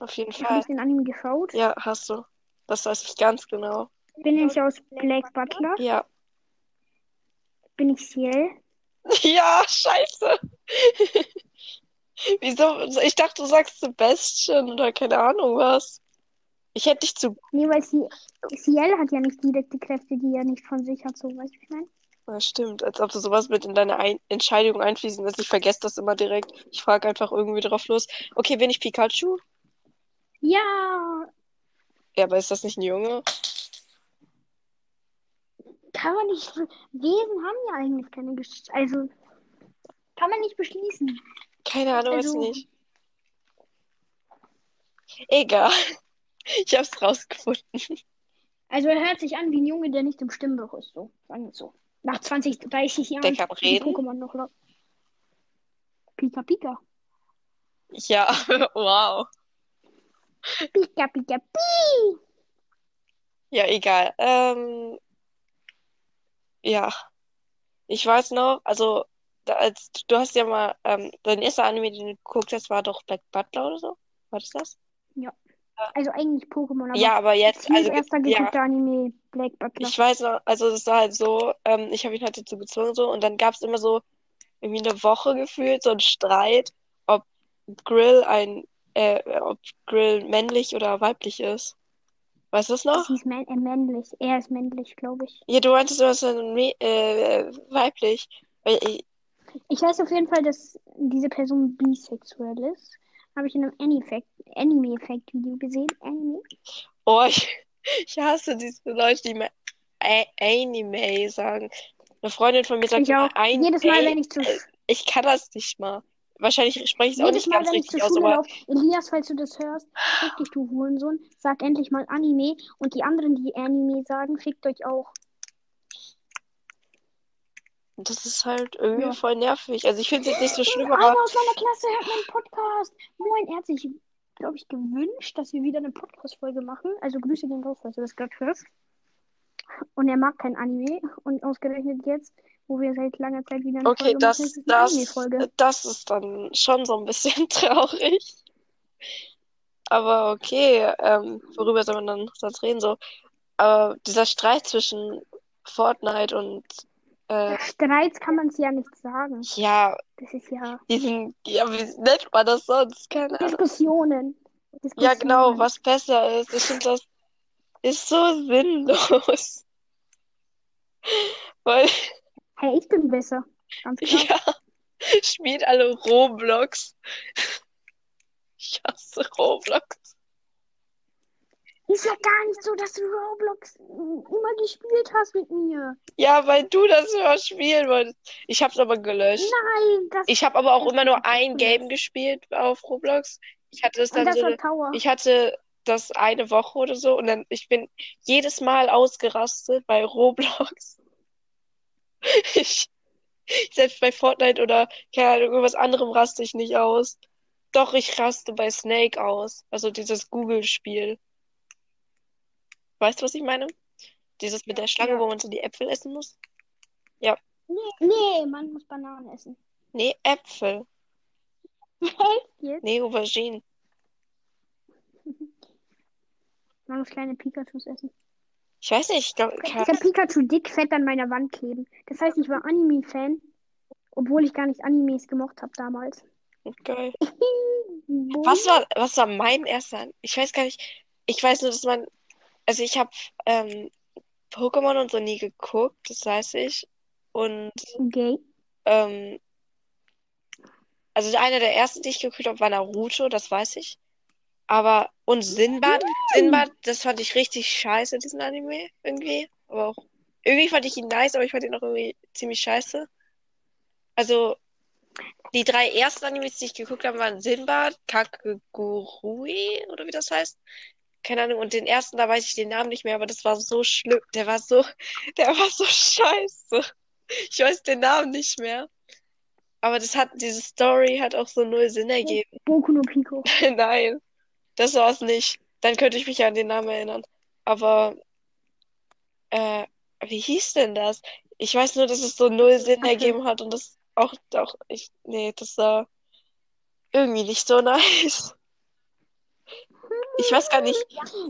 auf jeden Habe Fall. ich den Anime geschaut? Ja, hast du. Das weiß ich ganz genau. Bin ich aus Black Butler? Ja. Bin ich Ciel? Ja, scheiße. Wieso? Ich dachte, du sagst Sebastian oder keine Ahnung was. Ich hätte dich zu. Nee, weil Ciel, Ciel hat ja nicht direkte Kräfte, die er nicht von sich hat, so weißt du, ich meine? Ja, stimmt, als ob du sowas mit in deine Ein Entscheidung einfließen lässt. Ich vergesse das immer direkt. Ich frage einfach irgendwie drauf los. Okay, bin ich Pikachu? Ja, Ja, aber ist das nicht ein Junge? kann man nicht. Wesen haben ja eigentlich keine Gesch Also, kann man nicht beschließen. Keine Ahnung, Also- nicht. Egal. Ich hab's rausgefunden. Also, er hört sich an wie ein Junge, der nicht im Stimmbruch ist, so. Sagen wir so. Nach 20, 30 Jahren. Der kann reden? Pokémon noch laut. Pika Pika. Ja, wow. Pika Pika Pi. Ja, egal. Ähm, ja. Ich weiß noch, also, als, du hast ja mal, ähm, dein erster Anime, den du geguckt hast, war doch Black Butler oder so? War das das? Also, eigentlich Pokémon, aber. Ja, aber jetzt, also, erster ja, geguckter Anime, Black Butler. ich weiß noch, also, das war halt so, ähm, ich habe ihn halt dazu gezwungen, so, und dann gab's immer so, irgendwie eine Woche gefühlt, so ein Streit, ob Grill ein, äh, ob Grill männlich oder weiblich ist. Weißt du das noch? Sie ist mä äh, männlich. Er ist männlich, glaube ich. Ja, du meintest, du dann äh, weiblich. Ich, Ich weiß auf jeden Fall, dass diese Person bisexuell ist. Habe ich in einem Anime-Effekt-Video gesehen. Anime? oh, ich, ich hasse diese Leute, die mir Anime sagen. Eine Freundin von mir sagt Ich immer ein Jedes Mal, wenn ich zu, Ich kann das nicht mal. Wahrscheinlich spreche ich es auch jedes nicht Mal, ganz wenn ich richtig zur aus, aber laufe, Elias, falls du das hörst, fick dich, du Hurensohn, sag endlich mal Anime. Und die anderen, die Anime sagen, fickt euch auch. das ist halt irgendwie Ja. voll nervig. Also ich finde es jetzt nicht so schlimm, Einer aus meiner Klasse hört meinen Podcast. Moin, er sich, glaube ich, gewünscht, dass wir wieder eine Podcast-Folge machen. Also Grüße gehen raus, falls du das gerade hörst. Und er mag kein Anime. Und ausgerechnet jetzt, wo wir seit langer Zeit wieder eine okay, Folge das, machen, ist das, Anime-Folge. das ist dann schon so ein bisschen traurig. Aber okay, ähm, worüber soll man dann sonst reden? So, aber dieser Streit zwischen Fortnite und äh, Streits kann man es ja nicht sagen. ja, Das ist ja diesen, ja, wie nennt man das sonst? Keine Ahnung. Diskussionen. Ja, genau, Diskussionen. was besser ist. Ich finde, das ist so sinnlos. Weil, Hey, ich bin besser. Ganz klar. ja, spielt alle Roblox. Ich hasse Roblox. Ist ja gar nicht so, dass du Roblox immer gespielt hast mit mir. Ja, weil du das immer spielen wolltest. Ich hab's aber gelöscht. Nein, das, Ich habe aber auch Das immer nur ein. Game gespielt auf Roblox. Ich hatte und dann das so, eine- ich hatte das eine Woche oder so und dann, ich bin jedes Mal ausgerastet bei Roblox. Ich, selbst bei Fortnite oder, keine Ahnung, irgendwas anderem raste ich nicht aus. Doch, ich raste bei Snake aus. Also dieses Google-Spiel. Weißt du, was ich meine? Dieses mit der Schlange, Ja. wo man so die Äpfel essen muss? Nee, nee, man muss Bananen essen. Nee, Äpfel. Echt jetzt? Nee, Aubergine. Man muss kleine Pikachus essen. Ich weiß nicht, ich glaube, Ich habe Pikachu dick fett an meiner Wand kleben. Das heißt, ich war Anime-Fan, obwohl ich gar nicht Animes gemocht habe damals. geil. Was war, was war mein erster? Ich weiß gar nicht. Ich weiß nur, dass man, also ich habe ähm, Pokémon und so nie geguckt, das weiß ich. Und Gay. ähm, also einer der ersten, die ich geguckt habe, war Naruto, das weiß ich. Aber und Sinbad, Sinbad, das fand ich richtig scheiße, diesen Anime irgendwie. Aber auch irgendwie fand ich ihn nice, aber ich fand ihn auch irgendwie ziemlich scheiße. Also die drei ersten Animes, die ich geguckt habe, waren Sinbad, Kakegurui oder wie das heißt. Keine Ahnung. Und den ersten, da weiß ich den Namen nicht mehr, aber das war so schlimm. Der war so, der war so scheiße. Ich weiß den Namen nicht mehr. Aber das hat, diese Story hat auch so null Sinn ergeben. Boku no Pico. Nein, das war's nicht. Dann könnte ich mich an den Namen erinnern. Aber, äh, wie hieß denn das? Ich weiß nur, dass es so null Sinn Okay. ergeben hat und das auch, auch, ich, nee, das war irgendwie nicht so nice. Ich weiß gar nicht,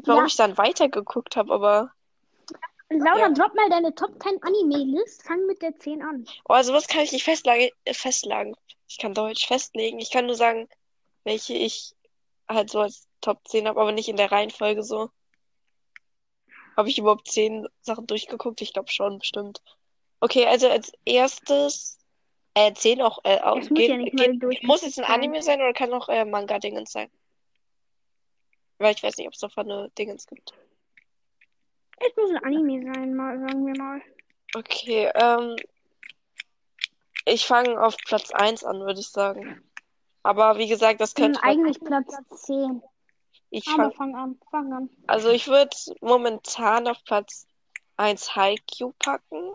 warum Ja. ich dann weitergeguckt habe, aber, Laura, Ja. drop mal deine Top 10 Anime-List. Fang mit der 10 an. oh, also was kann ich nicht festlage, äh, festlegen? Ich kann Deutsch festlegen. Ich kann nur sagen, welche ich halt so als Top 10 habe, aber nicht in der Reihenfolge so. Habe ich überhaupt 10 Sachen durchgeguckt? Ich glaube schon, bestimmt. Okay, also als erstes, äh, 10 auch, äh, auch, Es muss geht, ja geht, muss jetzt ein. Anime sein oder kann auch äh, Manga-Dingens sein? Weil ich weiß nicht, ob es davon eine Dingens gibt. Es muss ein Anime sein, mal, sagen wir mal. Okay, ähm, ich fange auf Platz 1 an, würde ich sagen. Aber wie gesagt, das Hm, könnte eigentlich Platz 10. ich Aber fang, fang an, fang an. also ich würde momentan auf Platz 1 Haikyuu packen.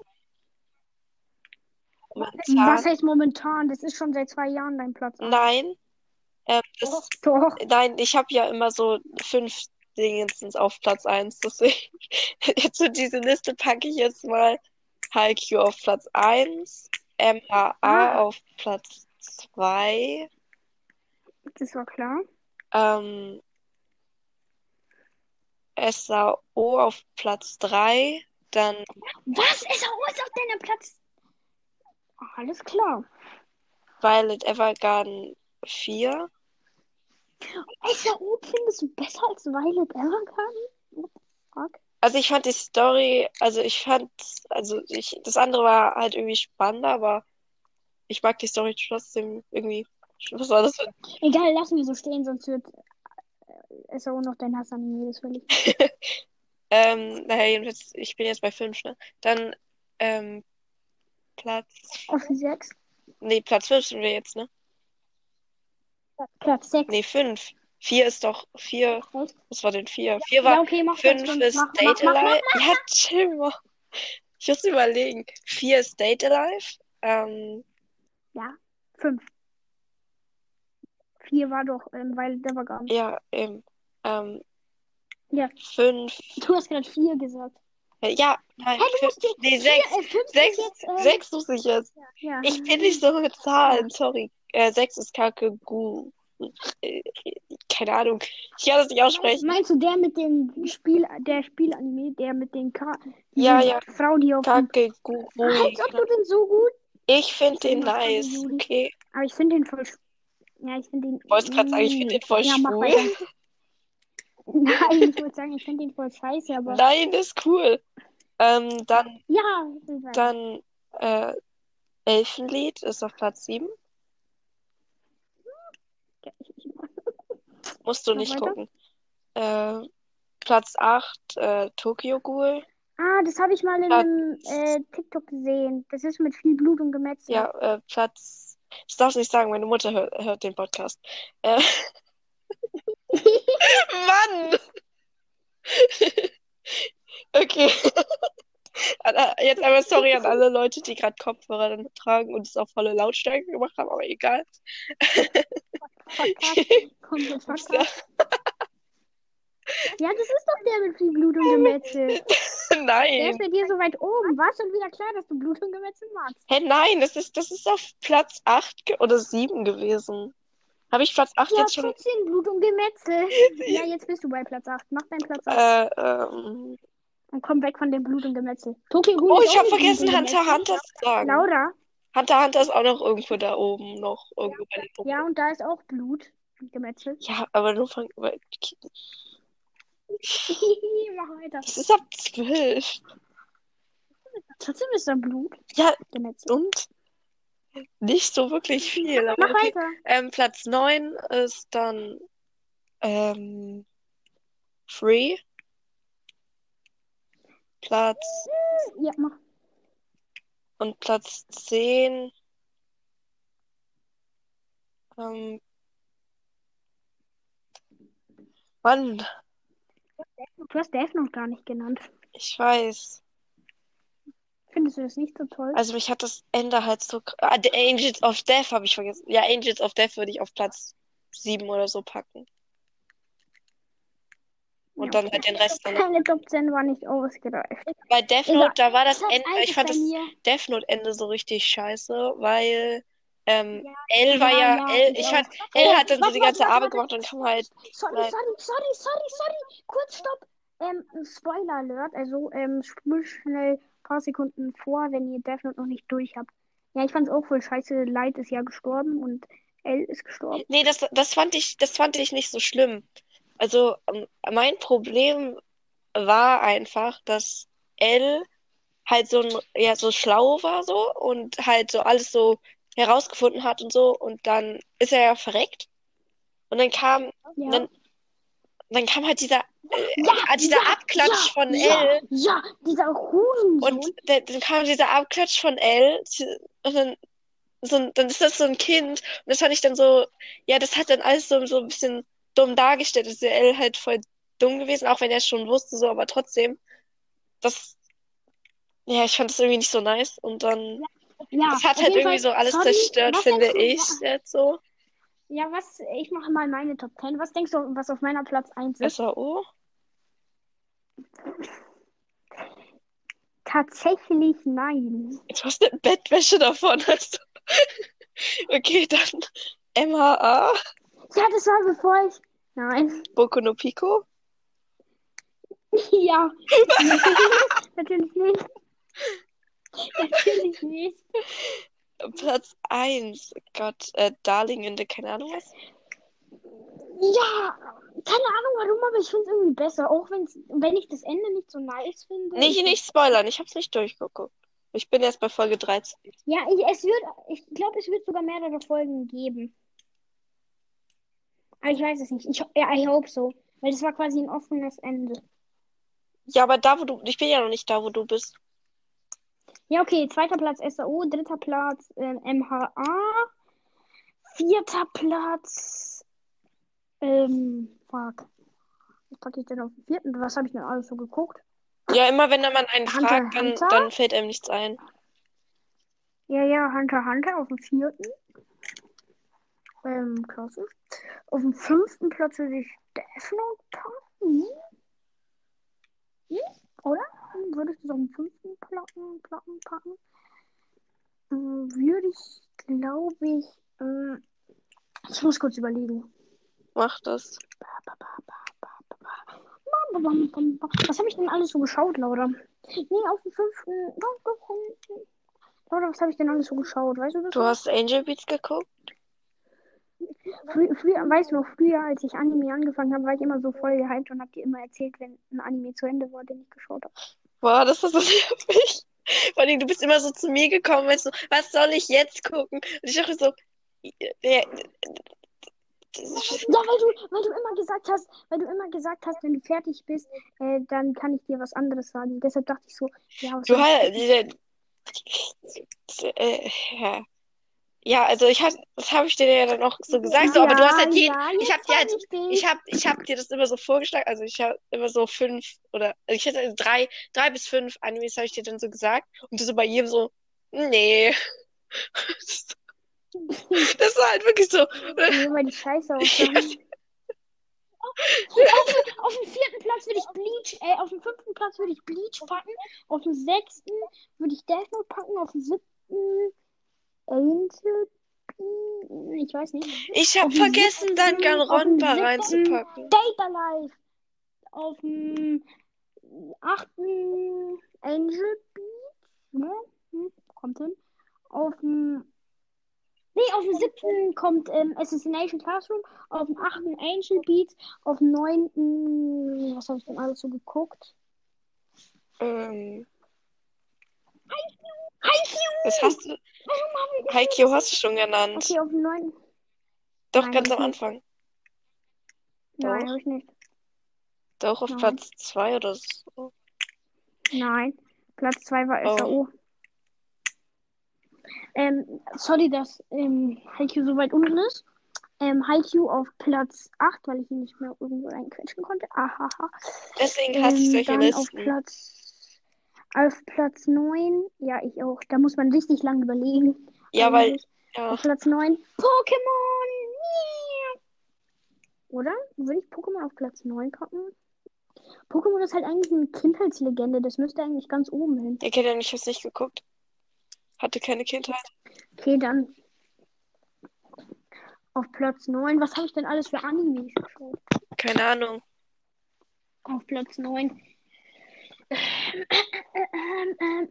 Momentan, Was heißt momentan? Das ist schon seit zwei Jahren dein Platz. nein, ähm, das, Doch. nein, ich habe ja immer so fünf Dingens auf Platz 1, deswegen jetzt so diese Liste packe ich jetzt mal Haikyuu auf Platz 1, MAA Ah. auf Platz 2, Das war klar. ähm, SAO auf Platz 3, dann Was? SAO ist auf deinem Platz. Alles klar. Violet Evergarden 4, SAO findest du besser als Violet Evergarden? Also ich fand die Story, also ich fand, also ich, das andere war halt irgendwie spannender, aber ich mag die Story trotzdem irgendwie. Was war das? Für... Egal, lassen wir so stehen, sonst wird es auch noch dein Hass an mir, das will ich. ähm, naja, jedenfalls, ich bin jetzt bei 5, ne? Dann, ähm, Platz. Auf 6. Nee, Platz 5 sind wir jetzt, ne? Platz 6. Nee, 5. 4 ist doch 4. Echt? Was war denn 4? 4 war Ja, okay, mach 5 ist Mach, Date mach, mach, Alive. Ja, chill mal. Ich muss überlegen. 4 ist Date Alive. Ähm, Ja, 5. 4 war doch, ähm, weil der war gar nicht. ja, ähm, ähm, Ja. 5. Du hast gerade 4 gesagt. Äh, ja, nein, Hey, fünf- nee, vier, 6. Äh, 5 Sechs- ist jetzt. Ähm, 6 muss ich jetzt. Ja. Ich bin nicht so mit Zahlen, sorry. Äh, 6 ist Kacke, Gu. Äh, Keine Ahnung. Ich kann das nicht aussprechen. Meinst du der mit dem Spiel, der Spielanime, der mit den K Ja, ja. Frau, die auf Kacke, Gu. Als ob du den so gut. Ich finde den nice, okay. Aber ich finde den voll. Ja, ich finde den. Ich wollte gerade sagen, ich finde den voll ja, schwul. Nein, ich wollte sagen, ich finde den voll scheiße, aber. Nein, ist cool. Ähm, dann, Ja, dann, äh, Elfenlied ist auf Platz 7. Musst du nicht gucken. Äh, Platz 8, äh, Tokyo Ghoul. Ah, das habe ich mal in Platz- einem äh, TikTok gesehen. Das ist mit viel Blut und Gemetzel. Ja, äh, Platz. Ich darf nicht sagen, meine Mutter hört, hört den Podcast. Äh, Mann! okay. Jetzt einmal sorry an alle Leute, die gerade Kopfhörer dann tragen und es auf volle Lautstärke gemacht haben, aber egal. Ja, das ist doch der mit viel Blut und Gemetzel. Der ist Nein. bei dir so weit oben. War schon wieder klar, dass du Blut und Gemetzel magst. Hä, nein, das ist, das ist auf Platz 8 ge- oder 7 gewesen. Habe ich Platz 8 Ja, jetzt schon? 14 Blut und Gemetzel. Ja, jetzt bist du bei Platz 8. Mach deinen Platz 8 Äh, ähm. und komm weg von dem Blut und Gemetzel. Tokyo Oh, ich habe Blut vergessen, Hunter. Hunter zu sagen. Laura. Hunter Hunter ist auch noch irgendwo da oben, noch irgendwo bei den. Ja, und da ist auch Blut und Gemetzel. Ja, aber nur von. Mach weiter. Das ist ab 12. Trotzdem ist da Blut. Ja, Gemetzel. und nicht so wirklich viel. Aber Mach okay. weiter. Ähm, Platz 9 ist dann ähm, Free. Platz Ja, mach. und Platz 10 ähm, Mann, Du hast Death noch gar nicht genannt. ich weiß. Findest du das nicht so toll? Also mich hat das Ende halt so. Ah, The Angels of Death habe ich vergessen. Ja, Angels of Death würde ich auf Platz 7 oder so packen. Und Ja. dann halt den Rest dann. Deine Top 10 war nicht ausgereift. Bei Death Egal. Note, da war das Ende. 1 Ich fand das. Death Note Ende so richtig scheiße, weil ähm, Ja, L war ja, ja, L, ich fand, L hat dann so die ganze Arbeit gemacht und kam halt. Sorry, sorry, sorry, sorry, sorry. Kurz, stopp. Ähm, Spoiler Alert. Also, ähm, spul schnell paar Sekunden vor, wenn ihr Death Note noch nicht durch habt. Ja, ich fand's auch voll scheiße. Light ist ja gestorben und L ist gestorben. Nee, das, das fand ich, das fand ich nicht so schlimm. Also, ähm, mein Problem war einfach, dass L halt so ein, ja, so schlau war so und halt so alles so herausgefunden hat und so und dann ist er ja verreckt. Und dann kam, Ja. dann, dann kam halt dieser, Ja, dieser ja, Abklatsch ja, von ja, L Ja, dieser Hurensohn. und dann kam dieser Abklatsch von L und dann, so, ein- dann ist das so ein Kind und das fand ich dann so, ja, das hat dann alles so, so ein bisschen dumm dargestellt. Das ist der L halt voll dumm gewesen, auch wenn er es schon wusste, so, aber trotzdem, das, ja, ich fand das irgendwie nicht so nice und dann, ja, das hat halt irgendwie so alles zerstört, finde ich jetzt so. Ja, was, ich mache mal meine Top 10. Was denkst du, was auf meiner Platz 1 ist? SAO? Tatsächlich nein. Jetzt hast du eine Bettwäsche davon. Okay, dann MHA, Ja, das war bevor ich. Nein. Boku no Pico. Ja. Natürlich nicht. Natürlich nicht. Platz 1, Gott, äh, Darling in the, keine Ahnung was. Ja, Keine Ahnung warum, aber ich finde es irgendwie besser. Auch wenn's, wenn ich das Ende nicht so nice finde. Nicht, ich- nicht spoilern, ich hab's nicht durchgeguckt. Ich bin erst bei Folge 13. Ja, ich, es wird, ich glaube, es wird sogar mehrere Folgen geben. Aber ich weiß es nicht. Ich, ja, I hope so. Weil das war quasi ein offenes Ende. Ja, aber da, wo du. Ich bin ja noch nicht da, wo du bist. Ja, okay. Zweiter Platz SAO, dritter Platz ähm, MHA, vierter Platz. Ähm, fuck. Was packe ich denn auf den vierten? Was habe ich denn alles so geguckt? Ja, immer wenn man einen Hunter, fragt, dann, Hunter? dann fällt einem nichts ein. Ja, ja, Hunter Hunter auf dem vierten. Ähm, klasse. Auf dem fünften Platz würde ich Death Note packen. Hm? Oder? Würde ich das auf den fünften Platten, Platten packen? Ähm, würde ich, glaube ich, ähm, ich muss kurz überlegen. Mach das. Was habe ich denn alles so geschaut, Laura? Nee, auf dem fünften. Laura, was habe ich denn alles so geschaut? Weißt du das? Du hast Angel Beats geguckt? Frü früher, weißt du noch, früher, als ich Anime angefangen habe, war ich immer so voll gehypt und hab dir immer erzählt, wenn ein Anime zu Ende war, den ich geschaut habe. Boah, das ist so nervig. Vor allem, du bist immer so zu mir gekommen, weißt du, was soll ich jetzt gucken? Und ich dachte so, ja, Ja, weil du, weil du immer gesagt hast, weil du immer gesagt hast, wenn du fertig bist, äh, dann kann ich dir was anderes sagen. Deshalb dachte ich so, ja, was du halt, äh, ja. Ja, also ich hab, das habe ich dir ja dann auch so gesagt, so, aber du hast halt jeden, ja, ich hab jetzt dir halt, ich dich. ich hab, ich hab dir das immer so vorgeschlagen, also ich habe immer so fünf oder, also ich hätte drei, drei bis fünf Animes habe ich dir dann so gesagt und du so bei jedem so, nee. Das war halt wirklich so, Nee, die Scheiße Ja, aussahen. auf, auf dem vierten Platz würde ich Bleach, äh, auf dem fünften Platz würde ich Bleach packen, auf dem sechsten würde ich Death Note packen, auf dem siebten Angel Beat, ich weiß nicht. ich habe vergessen, dem siebten- reinzupacken. Data Life. Auf dem achten Angel Beat, ne? Hm, kommt hin. Auf dem Nee, auf dem siebten kommt ähm, Assassination Classroom, auf dem achten Angel Beats, auf dem neunten, was habe ich denn alles so geguckt? Ähm, Haikyuu! was hast du? Ich Haikyuu hast du schon genannt. Okay, auf dem neunten. Doch, Nein, ganz am. Anfang. Nein, habe ich nicht. Doch, auf Nein. Platz zwei oder so. Nein. Platz 2 war Oh. SAO. Ähm, sorry, dass ähm, Haikyuu so weit unten ist. Ähm, Haikyuu auf Platz 8, weil ich ihn nicht mehr irgendwo reinquetschen konnte. Ahaha. Deswegen hasse ich Ähm, solche dann auf Listen. Platz, auf Platz 9, ja, ich auch. Da muss man richtig lang überlegen. Ja, weil, ja. Auf Platz 9, Pokémon! Yeah. Oder? Würde ich Pokémon auf Platz 9 packen? Pokémon ist halt eigentlich eine Kindheitslegende. Das müsste eigentlich ganz oben hin. Ja nicht, ich hab's nicht geguckt. Hatte keine Kindheit. Okay, dann auf Platz 9. Was habe ich denn alles für Animes geschaut? Keine Ahnung. Auf Platz 9.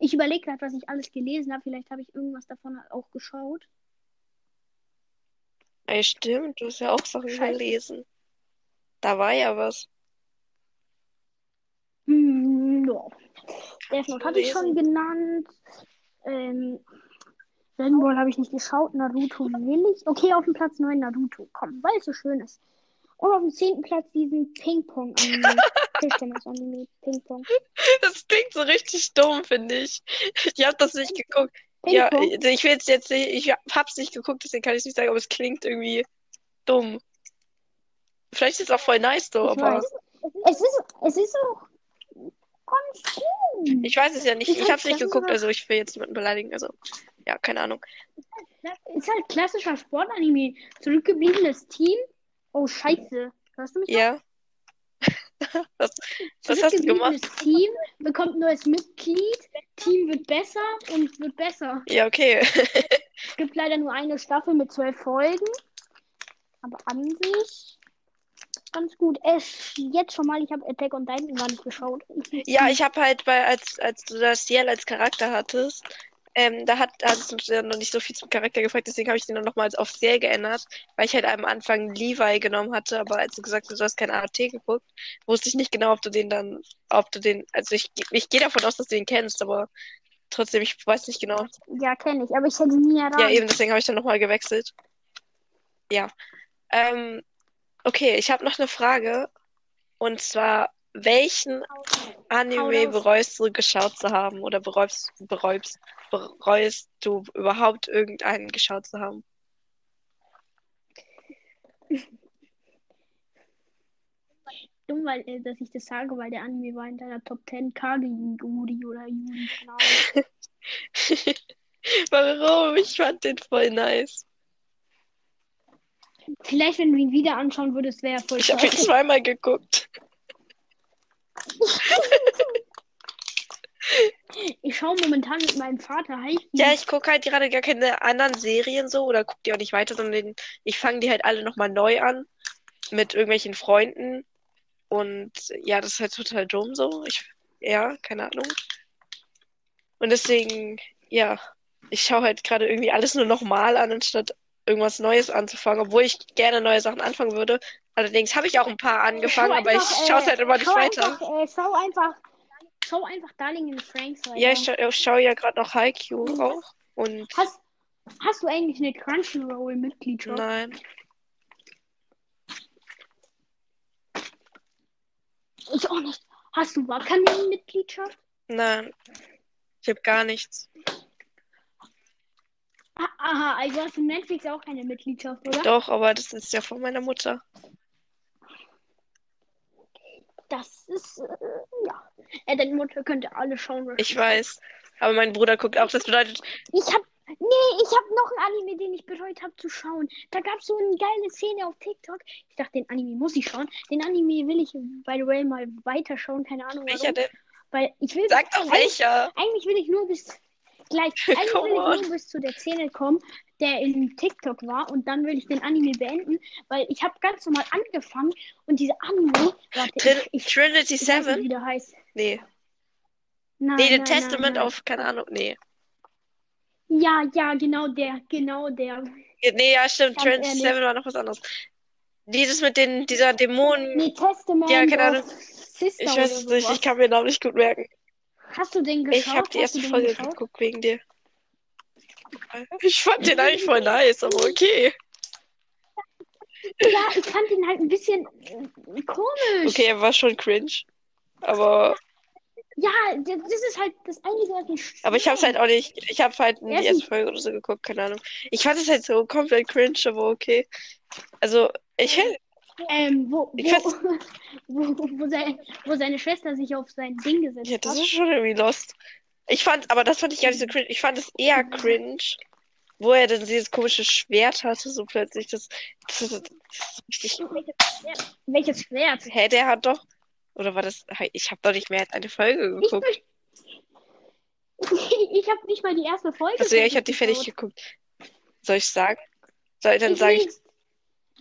Ich überlege gerade, was ich alles gelesen habe. Vielleicht habe ich irgendwas davon auch geschaut. Ey, stimmt, du hast ja auch Sachen Scheiße. gelesen. Da war ja was. Hm, ja. Death du Note hatte ich schon genannt. Ähm, Dragon Ball habe ich nicht geschaut. Naruto will ich. Okay, auf dem Platz 9 Naruto. Komm, weil es so schön ist. Und auf dem 10. Platz diesen Ping-Pong. Das klingt so richtig dumm, finde ich. Ich hab das nicht geguckt. Ja, ich will jetzt jetzt nicht, ich hab's nicht geguckt, deswegen kann ich nicht sagen, aber es klingt irgendwie dumm. Vielleicht ist es auch voll nice so, Ich aber weiß. Es ist, es ist auch ganz gut. ich weiß es ja nicht. Ist Ich halt hab's nicht geguckt, also ich will jetzt niemanden beleidigen, also ja, keine Ahnung. Ist halt klassischer Sportanime. Zurückgebliebenes Team. Oh, scheiße. Hörst du mich? noch? Was, was hast du gemacht? Zurückgebliebenes Team bekommt neues Mitglied. Team wird besser und wird besser. Ja, okay. Es gibt leider nur eine Staffel mit zwölf Folgen. Aber an sich ganz gut. Es, jetzt schon mal, ich habe Attack on Titan gar nicht geschaut. Ja, ich habe halt bei, als, als du das Ciel als Charakter hattest, ähm, da hat, hat es noch nicht so viel zum Charakter gefragt, deswegen habe ich den dann nochmal auf sehr geändert, weil ich halt am Anfang Levi genommen hatte, aber als du gesagt hast, du hast kein AOT geguckt, wusste ich nicht genau, ob du den dann, ob du den, also ich, ich gehe davon aus, dass du den kennst, aber trotzdem, ich weiß nicht genau. Ja, kenne ich, aber ich hätte nie erraten. Ja, eben, deswegen habe ich dann nochmal gewechselt. Ja. Ähm, okay, ich habe noch eine Frage. Und zwar, welchen Anime bereust du geschaut zu haben? Oder bereust, bereust, bereust du überhaupt irgendeinen geschaut zu haben? Dumm, weil, äh, dass ich das sage, weil der Anime war in deiner Top 10 Kage Juri oder Juri. Warum? Ich fand den voll nice. Vielleicht, wenn du ihn wieder anschauen würdest, wäre er voll Ich habe ihn zweimal geguckt. Ich schaue momentan mit meinem Vater Haiku. Ja, ich gucke halt gerade gar keine anderen Serien so oder gucke die auch nicht weiter, sondern ich fange die halt alle nochmal neu an mit irgendwelchen Freunden. Und ja, das ist halt total dumm so. Ich, ja, keine Ahnung. Und deswegen, ja, ich schaue halt gerade irgendwie alles nur nochmal an, anstatt irgendwas Neues anzufangen, obwohl ich gerne neue Sachen anfangen würde. Allerdings habe ich auch ein paar angefangen, aber ich schaue es halt immer nicht schau weiter. Einfach, äh, schau einfach, schau einfach Darling in the Franks weiter. Ja, ich schaue schau ja gerade noch Haikyuu auch. Und Hast, hast du eigentlich eine Crunchyroll-Mitgliedschaft? nein. Ich auch nicht. Hast du Wakanim-Mitgliedschaft? Nein. Ich habe gar nichts. Ah, Aha, also hast du Netflix auch keine Mitgliedschaft, oder? Doch, aber das ist ja von meiner Mutter. Das ist, äh, ja. Äh, deine Mutter könnte alle schauen. Ich weiß. Aber mein Bruder guckt auch. Das bedeutet, Ich hab, nee, ich hab noch einen Anime, den ich bereut habe zu schauen. Da gab's so eine geile Szene auf TikTok. Ich dachte, den Anime muss ich schauen. Den Anime will ich, by the way, mal weiterschauen. Keine Ahnung welcher warum. denn? Weil ich will, Sag doch welcher. eigentlich will ich nur bis, gleich, eigentlich Come will ich on. nur bis zu der Szene kommen, der in TikTok war. Und dann will ich den Anime beenden, weil ich habe ganz normal angefangen und diese Anime, warte, Trin ich, ich, Trinity ich weiß nicht, Seven? wie der heißt. Nee. Nein, Nee, The Testament nein, of, keine Ahnung. Nee. Ja, ja, genau der, genau der. Nee, ja, stimmt. Trinity ehrlich. Seven war noch was anderes. Dieses mit den, dieser Dämonen. Nee, Testament Ja, keine Ahnung. Sister Ich weiß es nicht. Ich kann mir den Namen nicht gut merken. Hast du den geschaut? Ich habe die erste Folge geschaut? geguckt wegen dir. Ich fand den eigentlich voll nice, aber okay. Ja, ich fand ihn halt ein bisschen komisch. Okay, er war schon cringe. Aber, Ja, das ist halt das Einzige, was mich aber ich hab's halt auch nicht. Ich habe halt Er die erste Folge oder so geguckt, keine Ahnung. Ich fand es halt so komplett cringe, aber okay. Also, ich hätte. Ähm, wo, Ich wo, wo, wo, sein, wo seine Schwester sich auf sein Ding gesetzt Ja, das hat. ist schon irgendwie lost. Ich fand, aber das fand ich gar nicht so cringe. Ich fand es eher cringe, wo er dann dieses komische Schwert hatte, so plötzlich. Das, das, das ist richtig. Welches Schwert? Hä, der hat doch. Oder war das. Ich habe doch nicht mehr eine Folge Ich, geguckt. ich habe nicht mal die erste Folge. Also ja, ich habe die fertig geguckt. Soll ich sagen? Soll dann Ich sage ich.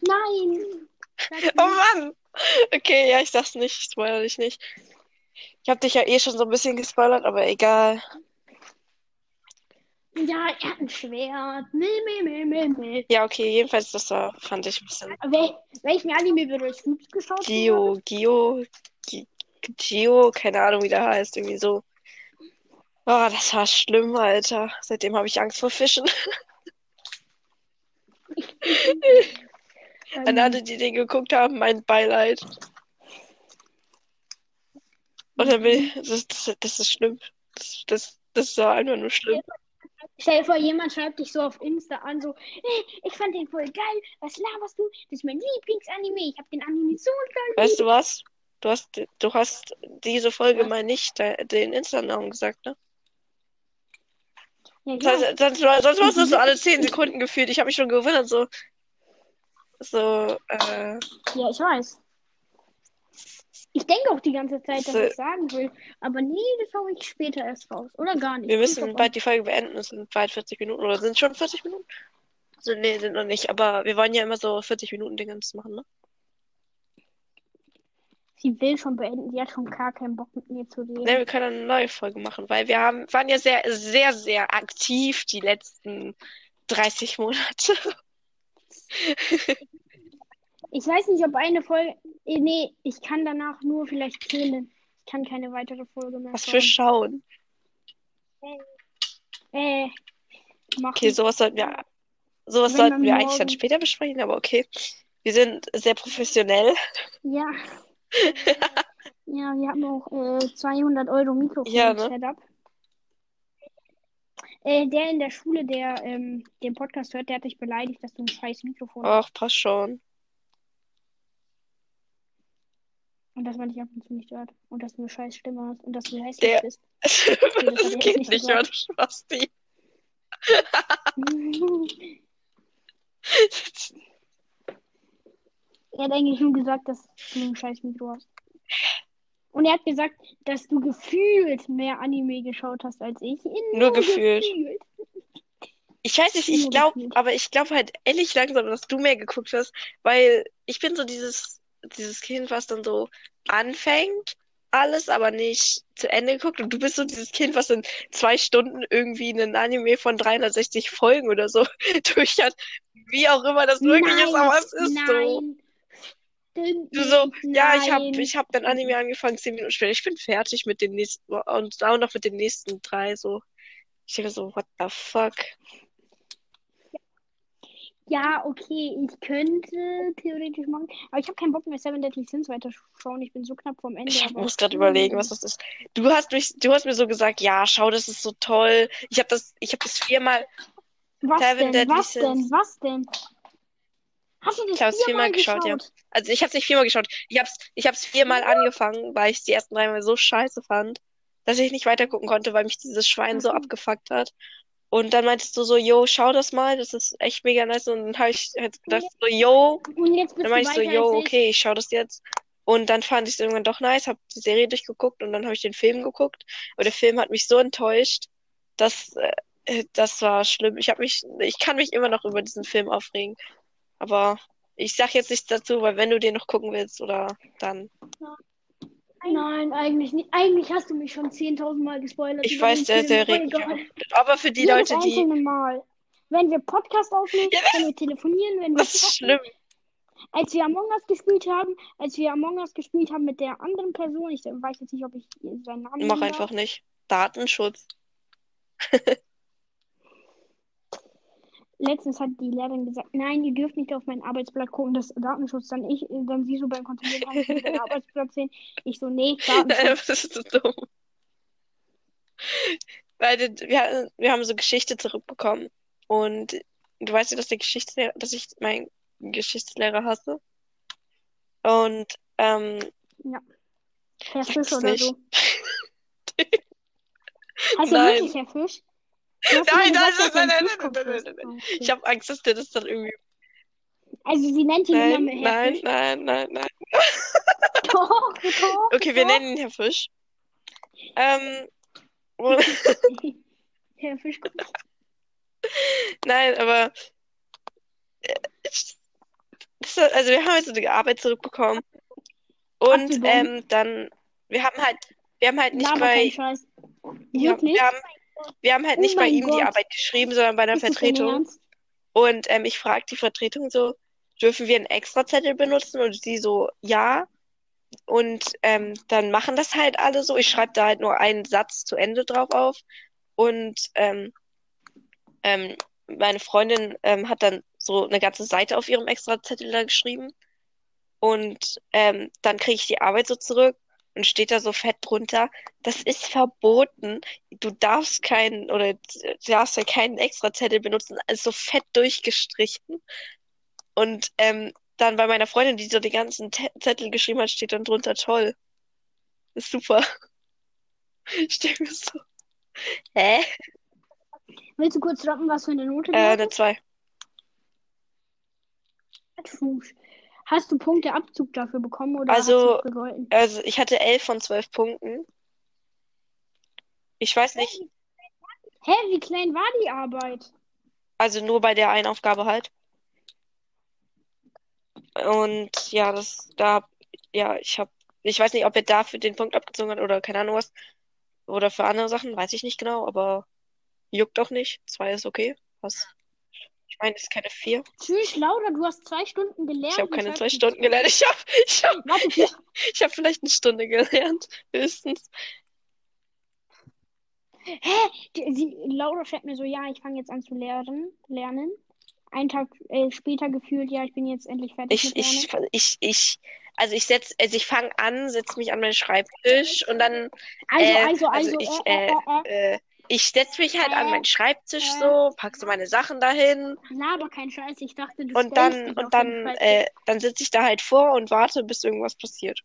Nein. Sag Oh. Mann! Okay, ja, ich sag's nicht. Ich spoilere dich nicht. Ich habe dich ja eh schon so ein bisschen gespoilert, aber egal. Ja, er hat ein Schwert. Nee, nee, nee, nee, nee. Ja, okay, jedenfalls, das war, fand ich ein bisschen. Wel welchen Anime würde ich gut geschaut Gio, Gio, Gi- Gio, keine Ahnung, wie der heißt, irgendwie so. Oh, das war schlimm, Alter. Seitdem habe ich Angst vor Fischen. An alle, die den geguckt haben, mein Beileid. Und dann bin ich, das, das, das ist schlimm. Das, das, das war einfach nur schlimm. Stell dir vor, jemand schreibt dich so auf Insta an, so, hey, ich fand den voll geil, was laberst du? Das ist mein Lieblingsanime, ich hab den Anime so geil. Weißt du was? Du hast, du hast diese Folge mal nicht de- den Insta-Namen gesagt, ne? Ja, Das ja. heißt, sonst, sonst machst du so alle 10 Sekunden gefühlt. Ich habe mich schon gewundert, so. So, äh, ja, ich weiß. Ich denke auch die ganze Zeit, dass So. ich sagen will, aber nee, das hau ich später erst raus. Oder gar nicht. wir müssen bald die Folge beenden. Es sind bald 40 Minuten. Oder sind es schon 40 Minuten? Also, nee, sind noch nicht. Aber wir wollen ja immer so 40 Minuten Dingens machen, ne? Sie will schon beenden. Sie hat schon gar keinen Bock mit mir zu reden. Ne, wir können eine neue Folge machen, weil wir haben, waren ja sehr, sehr, sehr aktiv die letzten 30 Monate. Ich weiß nicht, ob eine Folge. eh, Nee, ich kann danach nur vielleicht zählen. Ich kann keine weitere Folge mehr. Was für schauen. Äh. Machen. Okay, sowas sollten wir, sowas sollten wir eigentlich dann später besprechen, aber okay. Wir sind sehr professionell. Ja. ja, wir haben auch äh, 200 Euro Mikrofon Ja, ne? Äh, der in der Schule, der ähm, den Podcast hört, der hat dich beleidigt, dass du ein scheiß Mikrofon hast Ach, passt schon. und dass man dich ab und zu nicht hört und dass du eine scheiß Stimme hast und dass du hässlich Der- bist. Das jetzt geht nicht nicht, oder Spasti? er hat eigentlich nur gesagt, dass du ein scheiß Mikro hast. Und er hat gesagt, dass du gefühlt mehr Anime geschaut hast als ich. Nur gefühlt. Ich weiß nicht, ich Nur glaube, gefühlt. aber ich glaube halt ehrlich langsam, dass du mehr geguckt hast, weil ich bin so dieses, dieses Kind, was dann so anfängt, alles, aber nicht zu Ende guckt. Und du bist so dieses Kind, was in zwei Stunden irgendwie einen Anime von 360 Folgen oder so durch hat. Wie auch immer das möglich ist, aber es ist so. Stimmt Du so, nicht, ja, ich hab, nein. ich hab dann Anime angefangen, zehn Minuten später. Ich bin fertig mit den nächsten und auch noch mit den nächsten drei, so. Ich denke so, what the fuck? Ja, okay, ich könnte theoretisch machen, aber ich habe keinen Bock mehr Seven Deadly Sins weiterschauen. Ich bin so knapp vorm Ende. Ich muss gerade überlegen, was das ist. Du hast mich, du hast mir so gesagt, ja, schau, das ist so toll. Ich habe das, ich habe das viermal, Was Seven denn? Deadly Was denn? Sins. Was denn? Hast du das Ich hab's viermal viermal geschaut, ja. geschaut? also ich habe es nicht viermal geschaut. Ich hab's, ich hab's viermal angefangen, weil ich die ersten dreimal so scheiße fand, dass ich nicht weitergucken konnte, weil mich dieses Schwein so Mhm. abgefuckt hat. Und dann meintest du so, yo, schau das mal, das ist echt mega nice. Und dann habe ich halt gedacht so, yo, Und jetzt bist Dann meinte ich so, yo, okay, ich schau das jetzt. Und dann fand ich es irgendwann doch nice, hab die Serie durchgeguckt und dann habe ich den Film geguckt. Aber der Film hat mich so enttäuscht, dass äh, das war schlimm. Ich habe mich, ich kann mich immer noch über diesen Film aufregen. Aber ich sag jetzt nichts dazu, weil wenn du den noch gucken willst oder dann. Nein, eigentlich nicht. Eigentlich hast du mich schon 10.000 Mal gespoilert. Ich weiß, der, der regt. Aber für die Jedes Leute, die. Mal. Wenn wir Podcast aufnehmen, Ja, wenn wir telefonieren, wenn wir Das ist schlimm. als wir Among Us gespielt haben, als wir Among Us gespielt haben mit der anderen Person, ich weiß jetzt nicht, ob ich seinen Namen Mach einfach nicht. Datenschutz. Letztens hat die Lehrerin gesagt, nein, ihr dürft nicht auf mein Arbeitsblatt gucken, das ist Datenschutz. Dann ich, dann sie so beim Kontrollieren, kann ich nicht dein Arbeitsblatt sehen. Ich so, nee, Datenschutz. Das ist so dumm. Weil wir, wir haben so Geschichte zurückbekommen. Und du weißt ja, dass der Geschichtslehrer, dass ich meinen Geschichtslehrer hasse. Und ähm, Herr Sag's Fisch oder nicht. so. Heißt er wirklich Herr Fisch? Nein, nein, nein, ein nein, nein, nein, ist. nein, nein, okay. ich habe Angst, dass der das dann irgendwie. Also sie nennt ihn Nein, immer Herr nein, Fisch. nein, nein, nein. Doch, doch. Okay, wir doch. nennen ihn Herr Fisch. Ähm, Herr Fischkopf. nein, aber äh, also wir haben jetzt so eine Arbeit zurückbekommen. Und ähm, dann, wir haben halt, wir haben halt nicht Laber bei, keinen Scheiß. ja, Wirklich? wir haben, wir haben halt Oh nicht bei ihm die Gott. Arbeit geschrieben, sondern bei der Ist Vertretung. Und ähm, ich frage die Vertretung so, dürfen wir einen Extrazettel benutzen? Und sie so, ja. Und ähm, dann machen das halt alle so. Ich schreibe da halt nur einen Satz zu Ende drauf auf. Und ähm, ähm, meine Freundin ähm, hat dann so eine ganze Seite auf ihrem Extrazettel da geschrieben. Und ähm, dann kriege ich die Arbeit so zurück und steht da so fett drunter, das ist verboten. Du darfst keinen oder du darfst ja keinen Extrazettel benutzen, also so fett durchgestrichen. Und ähm, dann bei meiner Freundin, die so die ganzen Te- Zettel geschrieben hat, steht dann drunter toll. Ist super. Ich denke mir so, hä? Willst du kurz droppen, was für eine Note du Äh, eine 2. Fuß. Hast du Punkteabzug dafür bekommen oder Also-? Also ich hatte 11 von 12 Punkten. Ich weiß nicht, Hä, wie klein war die Arbeit? also nur bei der einen Aufgabe halt. Und ja, das, da, ja, ich habe Ich weiß nicht, ob er dafür den Punkt abgezogen hat oder keine Ahnung was. Oder für andere Sachen, weiß ich nicht genau, aber juckt auch nicht. Zwei ist okay. Was? Ich meine, das ist keine vier. Tschüss, Laura, du hast zwei Stunden gelernt. Ich habe keine zwei Stunden gelernt. Ich habe ich hab, Warte, ich, ich hab vielleicht eine Stunde gelernt. Höchstens. Hä? Die, die, Laura schreibt mir so, ja, ich fange jetzt an zu lernen. lernen. Einen Tag äh, später gefühlt, ja, ich bin jetzt endlich fertig Ich, ich, ich, ich, also ich setz, also ich fange an, setze mich an meinen Schreibtisch und dann, Also, äh, also, also, ich, äh, äh, äh, äh, äh, ich setze mich halt an Äh, meinen Schreibtisch äh. so, pack so meine Sachen dahin laber kein Scheiß. Ich dachte, du und dann, und dann, äh, dann sitze ich da halt vor und warte, bis irgendwas passiert.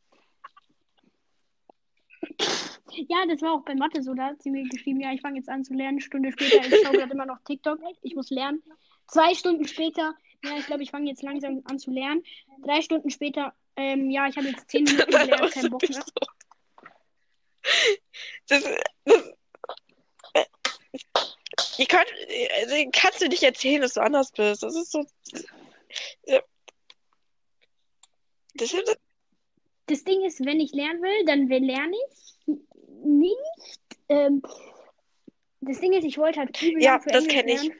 Ja, das war auch bei Mathe so. Da hat sie mir geschrieben, ja, ich fange jetzt an zu lernen. Stunde später, ich schaue gerade immer noch TikTok. Ich muss lernen. Zwei Stunden später, ja, ich glaube, ich fange jetzt langsam an zu lernen. Drei Stunden später, ähm, ja, ich habe jetzt zehn Minuten gelernt, kein Bock mehr. Das, das, ihr könnt, kannst du nicht erzählen, dass du anders bist. Das ist so. Das ist, Das Ding ist, wenn ich lernen will, dann will lerne ich nicht. Ähm, das Ding ist, ich wollte halt übel Ja, das Englisch kenn ich.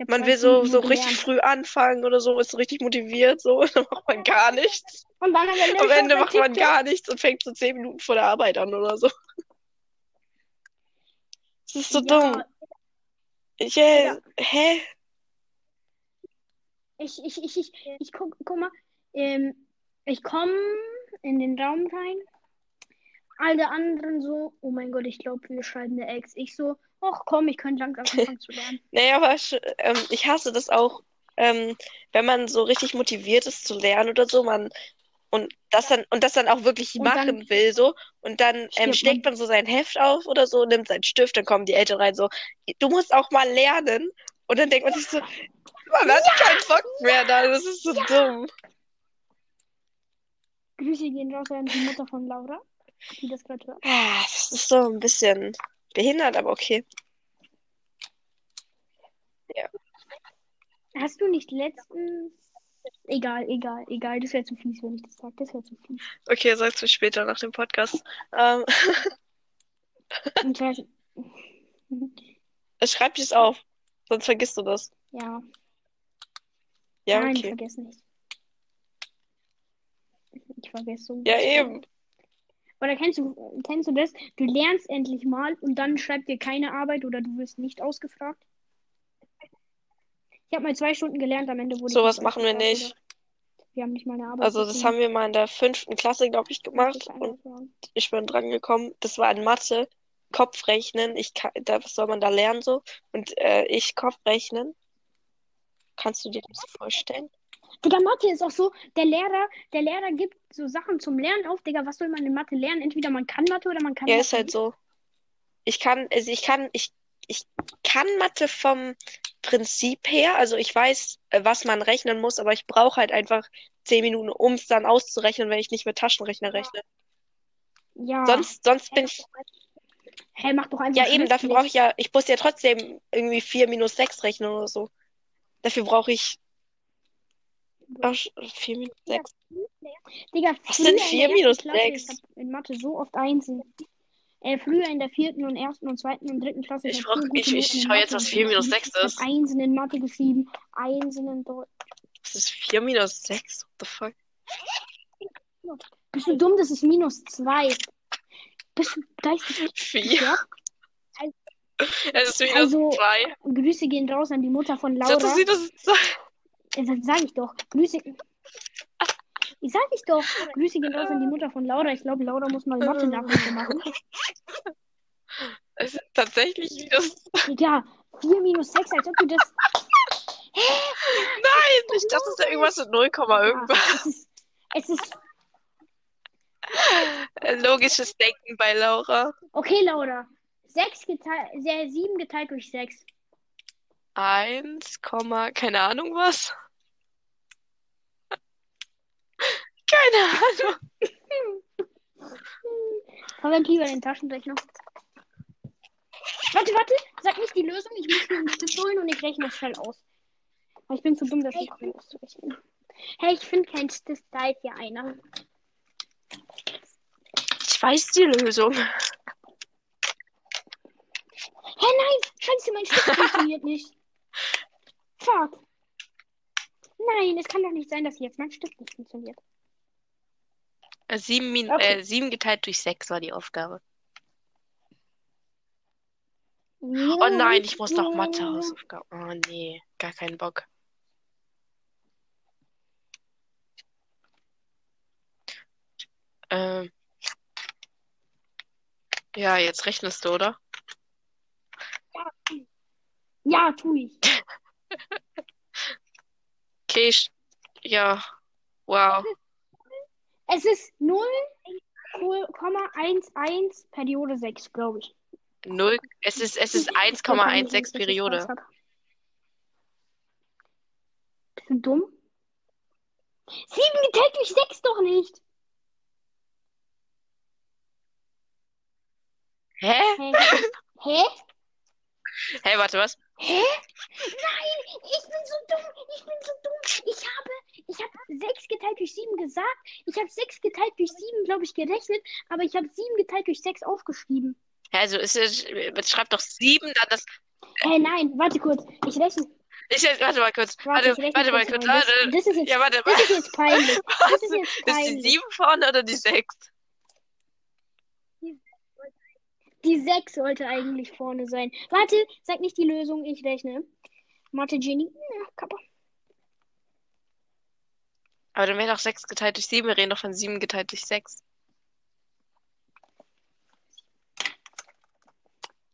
Ich man zwei will so, so richtig früh anfangen oder so, ist so richtig motiviert, so, dann macht man gar nichts. Und dann am Ende, macht man gar nichts und fängt so zehn Minuten vor der Arbeit an oder so. Das ist so Ja, dumm. Yeah. Hä? Ich, ich, ich, ich, ich guck, guck mal, ähm, ich komme in den Raum rein. Alle anderen so, oh mein Gott, ich glaube, wir schreiben eine Ex. Ich so, ach komm, ich könnte langsam anfangen zu lernen. Naja, aber ähm, ich hasse das auch, ähm, wenn man so richtig motiviert ist zu lernen oder so, man und das dann und das dann auch wirklich Und dann machen will so und dann ähm, schlägt man. so sein Heft auf oder so, nimmt seinen Stift, dann kommen die Eltern rein so, du musst auch mal lernen und dann denkt man sich so, man hat keinen Bock mehr da, das ist so dumm. Grüße gehen raus an die Mutter von Laura, die das gerade hört. Ah, Das ist so ein bisschen behindert, aber okay. Hast du nicht letztens. Egal, egal, egal. Das wäre zu fies, wenn ich das sage. Das wäre zu fies. Okay, sagst du später nach dem Podcast. Ähm, zwar- schreib dies auf, sonst vergisst du das. ja, Ja, nein, okay. vergiss nicht. Ich vergesse so. Ja, eben. Oder kennst du, kennst du das? Du lernst endlich mal und dann schreibt dir keine Arbeit oder du wirst nicht ausgefragt. Ich habe mal zwei Stunden gelernt, am Ende wurde Sowas nicht machen wir nicht. Wir haben nicht mal eine Arbeit Also das haben wir mal in der fünften Klasse, glaube ich, gemacht und so. ich bin dran gekommen. Das war in Mathe, Kopfrechnen. Ich kann, da, was soll man da lernen so? Und äh, ich Kopfrechnen. Kannst du dir das vorstellen? Digga, Mathe ist auch so, der Lehrer, der Lehrer gibt so Sachen zum Lernen auf. Digga, was soll man in Mathe lernen? Entweder man kann Mathe oder man kann Ja, Mathe ist halt so. Ich kann, also ich kann, ich, ich kann Mathe vom Prinzip her. Also ich weiß, äh, was man rechnen muss, aber ich brauche halt einfach zehn Minuten, um es dann auszurechnen, wenn ich nicht mit Taschenrechner rechne. Ja. Sonst, sonst bin ich, Hä, mach doch einfach ja eben, dafür brauche ich ja, ich muss ja trotzdem irgendwie vier minus sechs rechnen oder so. Dafür brauche ich ach, vier minus sechs. Digga, Was früher sind in der vier ersten minus Klasse, sechs? Ich hab in Mathe so oft Einsen. Äh, früher in der vierten und ersten und zweiten und dritten Klasse. Ich brauch, ich, ich Noten in schau jetzt, was vier minus geschrieben. sechs Ich ist. hab Einsen in Mathe geschrieben, Einsen in Deutsch. Was ist vier minus sechs? What the fuck? Bist du dumm? Das ist minus zwei. Bist du geistig Vier? gestört? Es ist minus Also. Grüße gehen raus an die Mutter von Das Laura. ist minus zwei. Ja, Das sag ich doch. Grüße. Ich sag ich doch. Grüße gehen raus an die Mutter von Laura. Ich glaube, Laura muss mal Mathe Nachhilfe machen. Es ist tatsächlich minus Ja, 4 minus 6, als ob du das. Nein, ich dachte, es ist ja irgendwas mit 0, Ja, irgendwas. es ist. Es ist. Logisches Denken bei Laura. Okay, Laura. 6 geteilt. 7 geteilt durch 6. 1, keine Ahnung was. Keine Ahnung. Verwend lieber den Taschenrechner. Warte, warte. Sag nicht die Lösung. Ich muss mir einen Stift holen und ich rechne das schnell aus. Aber ich bin zu dumm, das nicht auszurechnen. Hey, ich finde kein Stift. Da ist hier einer. Ich weiß die Lösung. Hä, nein! Scheiße, mein Stift funktioniert nicht. Fuck. Nein, es kann doch nicht sein, dass jetzt mein Stift nicht funktioniert. Sieben, Min Okay. äh, sieben geteilt durch sechs war die Aufgabe. Oh nein, ich muss noch Mathe-Hausaufgaben. Oh nee, gar keinen Bock. Ähm. Ja, jetzt rechnest du, oder? Ja, tu ich. Okay, ich, ja. Wow. Es ist 0,11 Periode 6, glaube ich. Null. Es ist, es ist 1,16 Periode. Bist du dumm? 7 geteilt durch 6 doch nicht. Hä? Hä? Hä? Hey, warte, was? Hä? Nein, ich bin so dumm. Ich bin so dumm. Ich habe, ich habe 6 geteilt durch 7 gesagt. Ich habe 6 geteilt durch 7, glaube ich, gerechnet. Aber ich habe 7 geteilt durch 6 aufgeschrieben. Also, ist es, schreibt doch sieben, dann das. Hä, nein, warte kurz. Ich rechne. Ich, warte mal kurz. Warte, Warte, warte mal kurz mal. Das, Warte. das ist jetzt, Ja, warte. das ist jetzt peinlich. Das ist jetzt Ist die peinlich. sieben vorne oder die sechs? Die 6 sollte eigentlich vorne sein. Warte, sag nicht die Lösung, ich rechne. Mathe Genie. Ja, Kappa. Aber dann wäre doch sechs geteilt durch sieben. Wir reden doch von sieben geteilt durch sechs.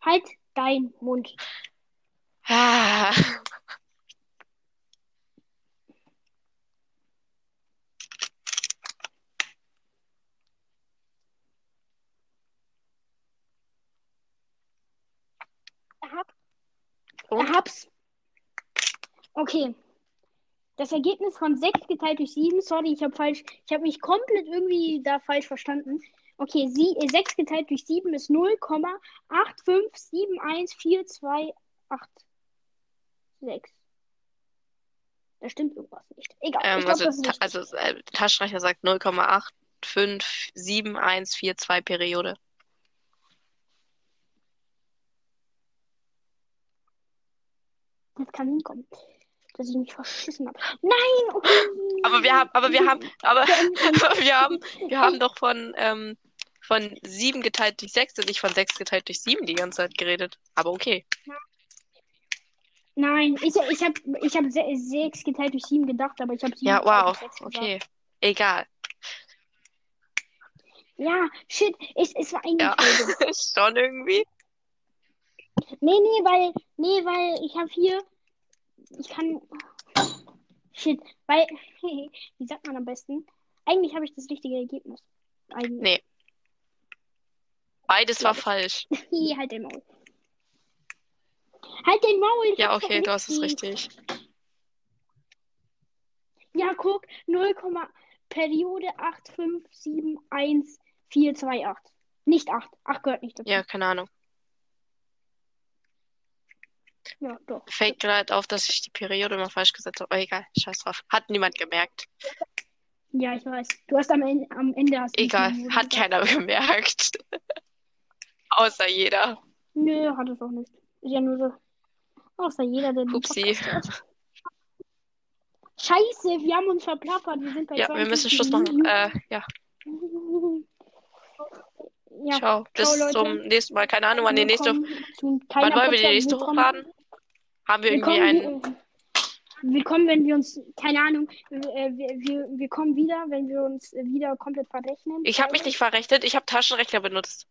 Halt dein Mund. Ah. Und? Hab's. Okay. Das Ergebnis von 6 geteilt durch 7, sorry, ich habe falsch, ich habe mich komplett irgendwie da falsch verstanden. Okay, sie, äh, 6 geteilt durch 7 ist 0,8571428. 6. Da stimmt irgendwas nicht. Egal, Ähm, ich glaube, also, Ta- also äh, Taschenrechner sagt 0,8571142 Periode. Das kann hinkommen. Dass ich mich verschissen habe. Nein! Okay. Aber wir haben, aber wir haben, aber, wir haben, wir haben doch von, ähm, von sieben geteilt durch sechs und nicht von sechs geteilt durch sieben die ganze Zeit geredet. Aber okay. Nein, ich, ich habe ich hab 6 geteilt durch 7 gedacht, aber ich habe 7 Ja, geteilt wow. 6. Okay. Egal. Ja, shit, es, es war eigentlich Ja. Schon irgendwie. Nee, nee, weil, nee, weil ich habe hier, ich kann, shit, weil, wie sagt man am besten? Eigentlich habe ich das richtige Ergebnis. Eigentlich. Nee. Beides war ich. falsch. Nee, halt dein Maul. Halt dein Maul. Ja, okay, du hast es richtig. richtig. Ja, guck, 0, Periode 8571428. Nicht 8. 8 gehört nicht dazu. Ja, keine Ahnung. Ja doch. Fällt gerade auf, dass ich die Periode mal falsch gesetzt habe. Aber egal, scheiß drauf. Hat niemand gemerkt. Ja, ich weiß. Du hast am Ende, am Ende hast Egal, hat keiner gemerkt. Außer jeder. Nö, hat es auch nicht. Ist ja nur so. Außer jeder, der hört. Scheiße, wir haben uns verplappert. Wir sind bei Ja, wir 20 müssen Schluss machen. Äh, ja, Ja, ciao. Bis Leute. zum nächsten Mal. Keine Ahnung, wann die nächste. Wann wollen wir die nächste hochladen? Haben wir irgendwie einen. Äh, willkommen, wenn wir uns, keine Ahnung, äh, wir, wir, wir kommen wieder, wenn wir uns äh, wieder komplett verrechnen. Ich habe mich nicht verrechnet, ich habe Taschenrechner benutzt.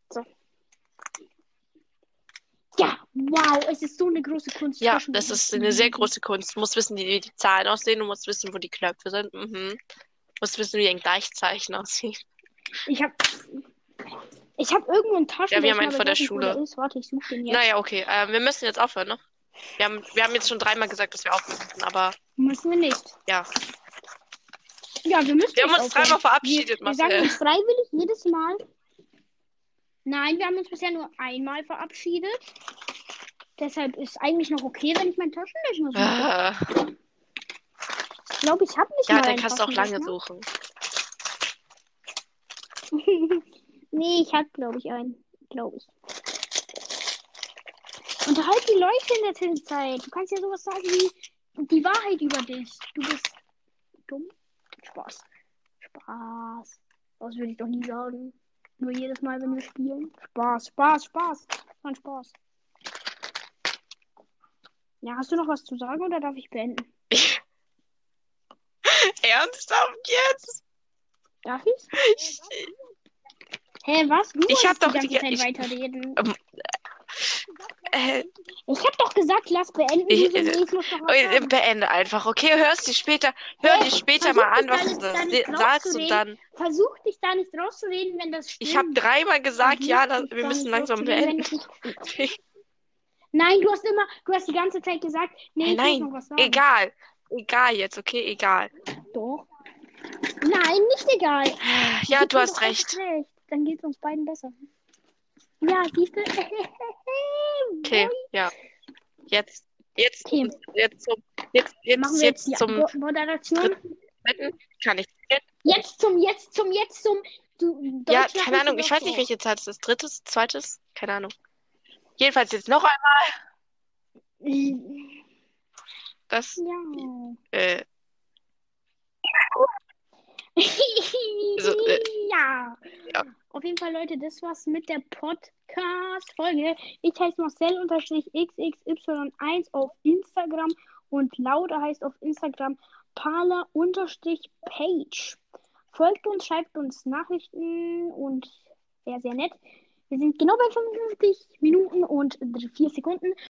Ja, wow, es ist so eine große Kunst. Ja, das ist eine sehr große Kunst. Du musst wissen, wie die Zahlen aussehen, du musst wissen, wo die Knöpfe sind. Mhm. Du musst wissen, wie ein Gleichzeichen aussieht. Ich habe ich hab irgendwo einen Taschenrechner. Ja, wir haben einen vor der Schule. Ist. Warte, ich suche den jetzt. Naja, okay. Ähm, wir müssen jetzt aufhören, ne? Wir haben, wir haben jetzt schon dreimal gesagt, dass wir müssen, aber Müssen wir nicht. ja. Ja, wir müssen Wir haben uns dreimal verabschiedet, wir, wir sagen Marcel. uns freiwillig jedes Mal. Nein, wir haben uns bisher nur einmal verabschiedet. Deshalb ist eigentlich noch okay, wenn ich meinen Taschenrechner suche. Äh, Ich glaube, ich habe nicht ja, dann kannst du auch lange suchen. Nee, ich hab, glaube ich, einen. Glaube ich. Unterhalt die Leute in der Zwischenzeit. Du kannst ja sowas sagen wie die Wahrheit über dich. Du bist dumm. Spaß. Spaß. Das würde ich doch nie sagen. Nur jedes Mal, wenn wir spielen. Spaß, Spaß, Spaß. Mann, Spaß. Ja, hast du noch was zu sagen oder darf ich beenden? Ernsthaft jetzt? Darf ich? Ich, Hä, was? Du Ich hab doch die ganze die- Zeit ich- weiterreden. Äh, Ich hab doch gesagt, lass beenden. Ich- nee, ich äh, sagen. beende einfach, okay? Hörst dir später, hör Hey, dir später mal an, dich was du da sagst und dann. Versuch dich da nicht rauszureden, wenn das stimmt. Ich habe dreimal gesagt, Versuch ja, da, dich wir müssen langsam beenden. das. Nein, du hast immer, du hast die ganze Zeit gesagt, nee, ich Nein, noch was sagen. Egal, egal jetzt, okay, egal. Doch. Nein, nicht egal. Ja, du hast recht. recht. Dann geht's uns beiden besser. Ja, siehst du? Okay, ja. Jetzt, jetzt, Okay. jetzt zum, jetzt, Machen jetzt, wir jetzt jetzt zum Mo- Moderation. Kann ich. Jetzt zum, jetzt zum, jetzt zum. Du, Ja, keine Ahnung, ich weiß nicht, welche Zahl das ist. Drittes, zweites, keine Ahnung. Jedenfalls jetzt noch einmal das, Ja. äh, So, äh, ja. ja. Auf jeden Fall, Leute, das war's mit der Podcast-Folge. Ich heiße Marcel-XXY1 auf Instagram und Lauda heißt auf Instagram Parler-Page. Folgt uns, schreibt uns Nachrichten und wäre sehr nett. Wir sind genau bei 55 Minuten und 4 Sekunden.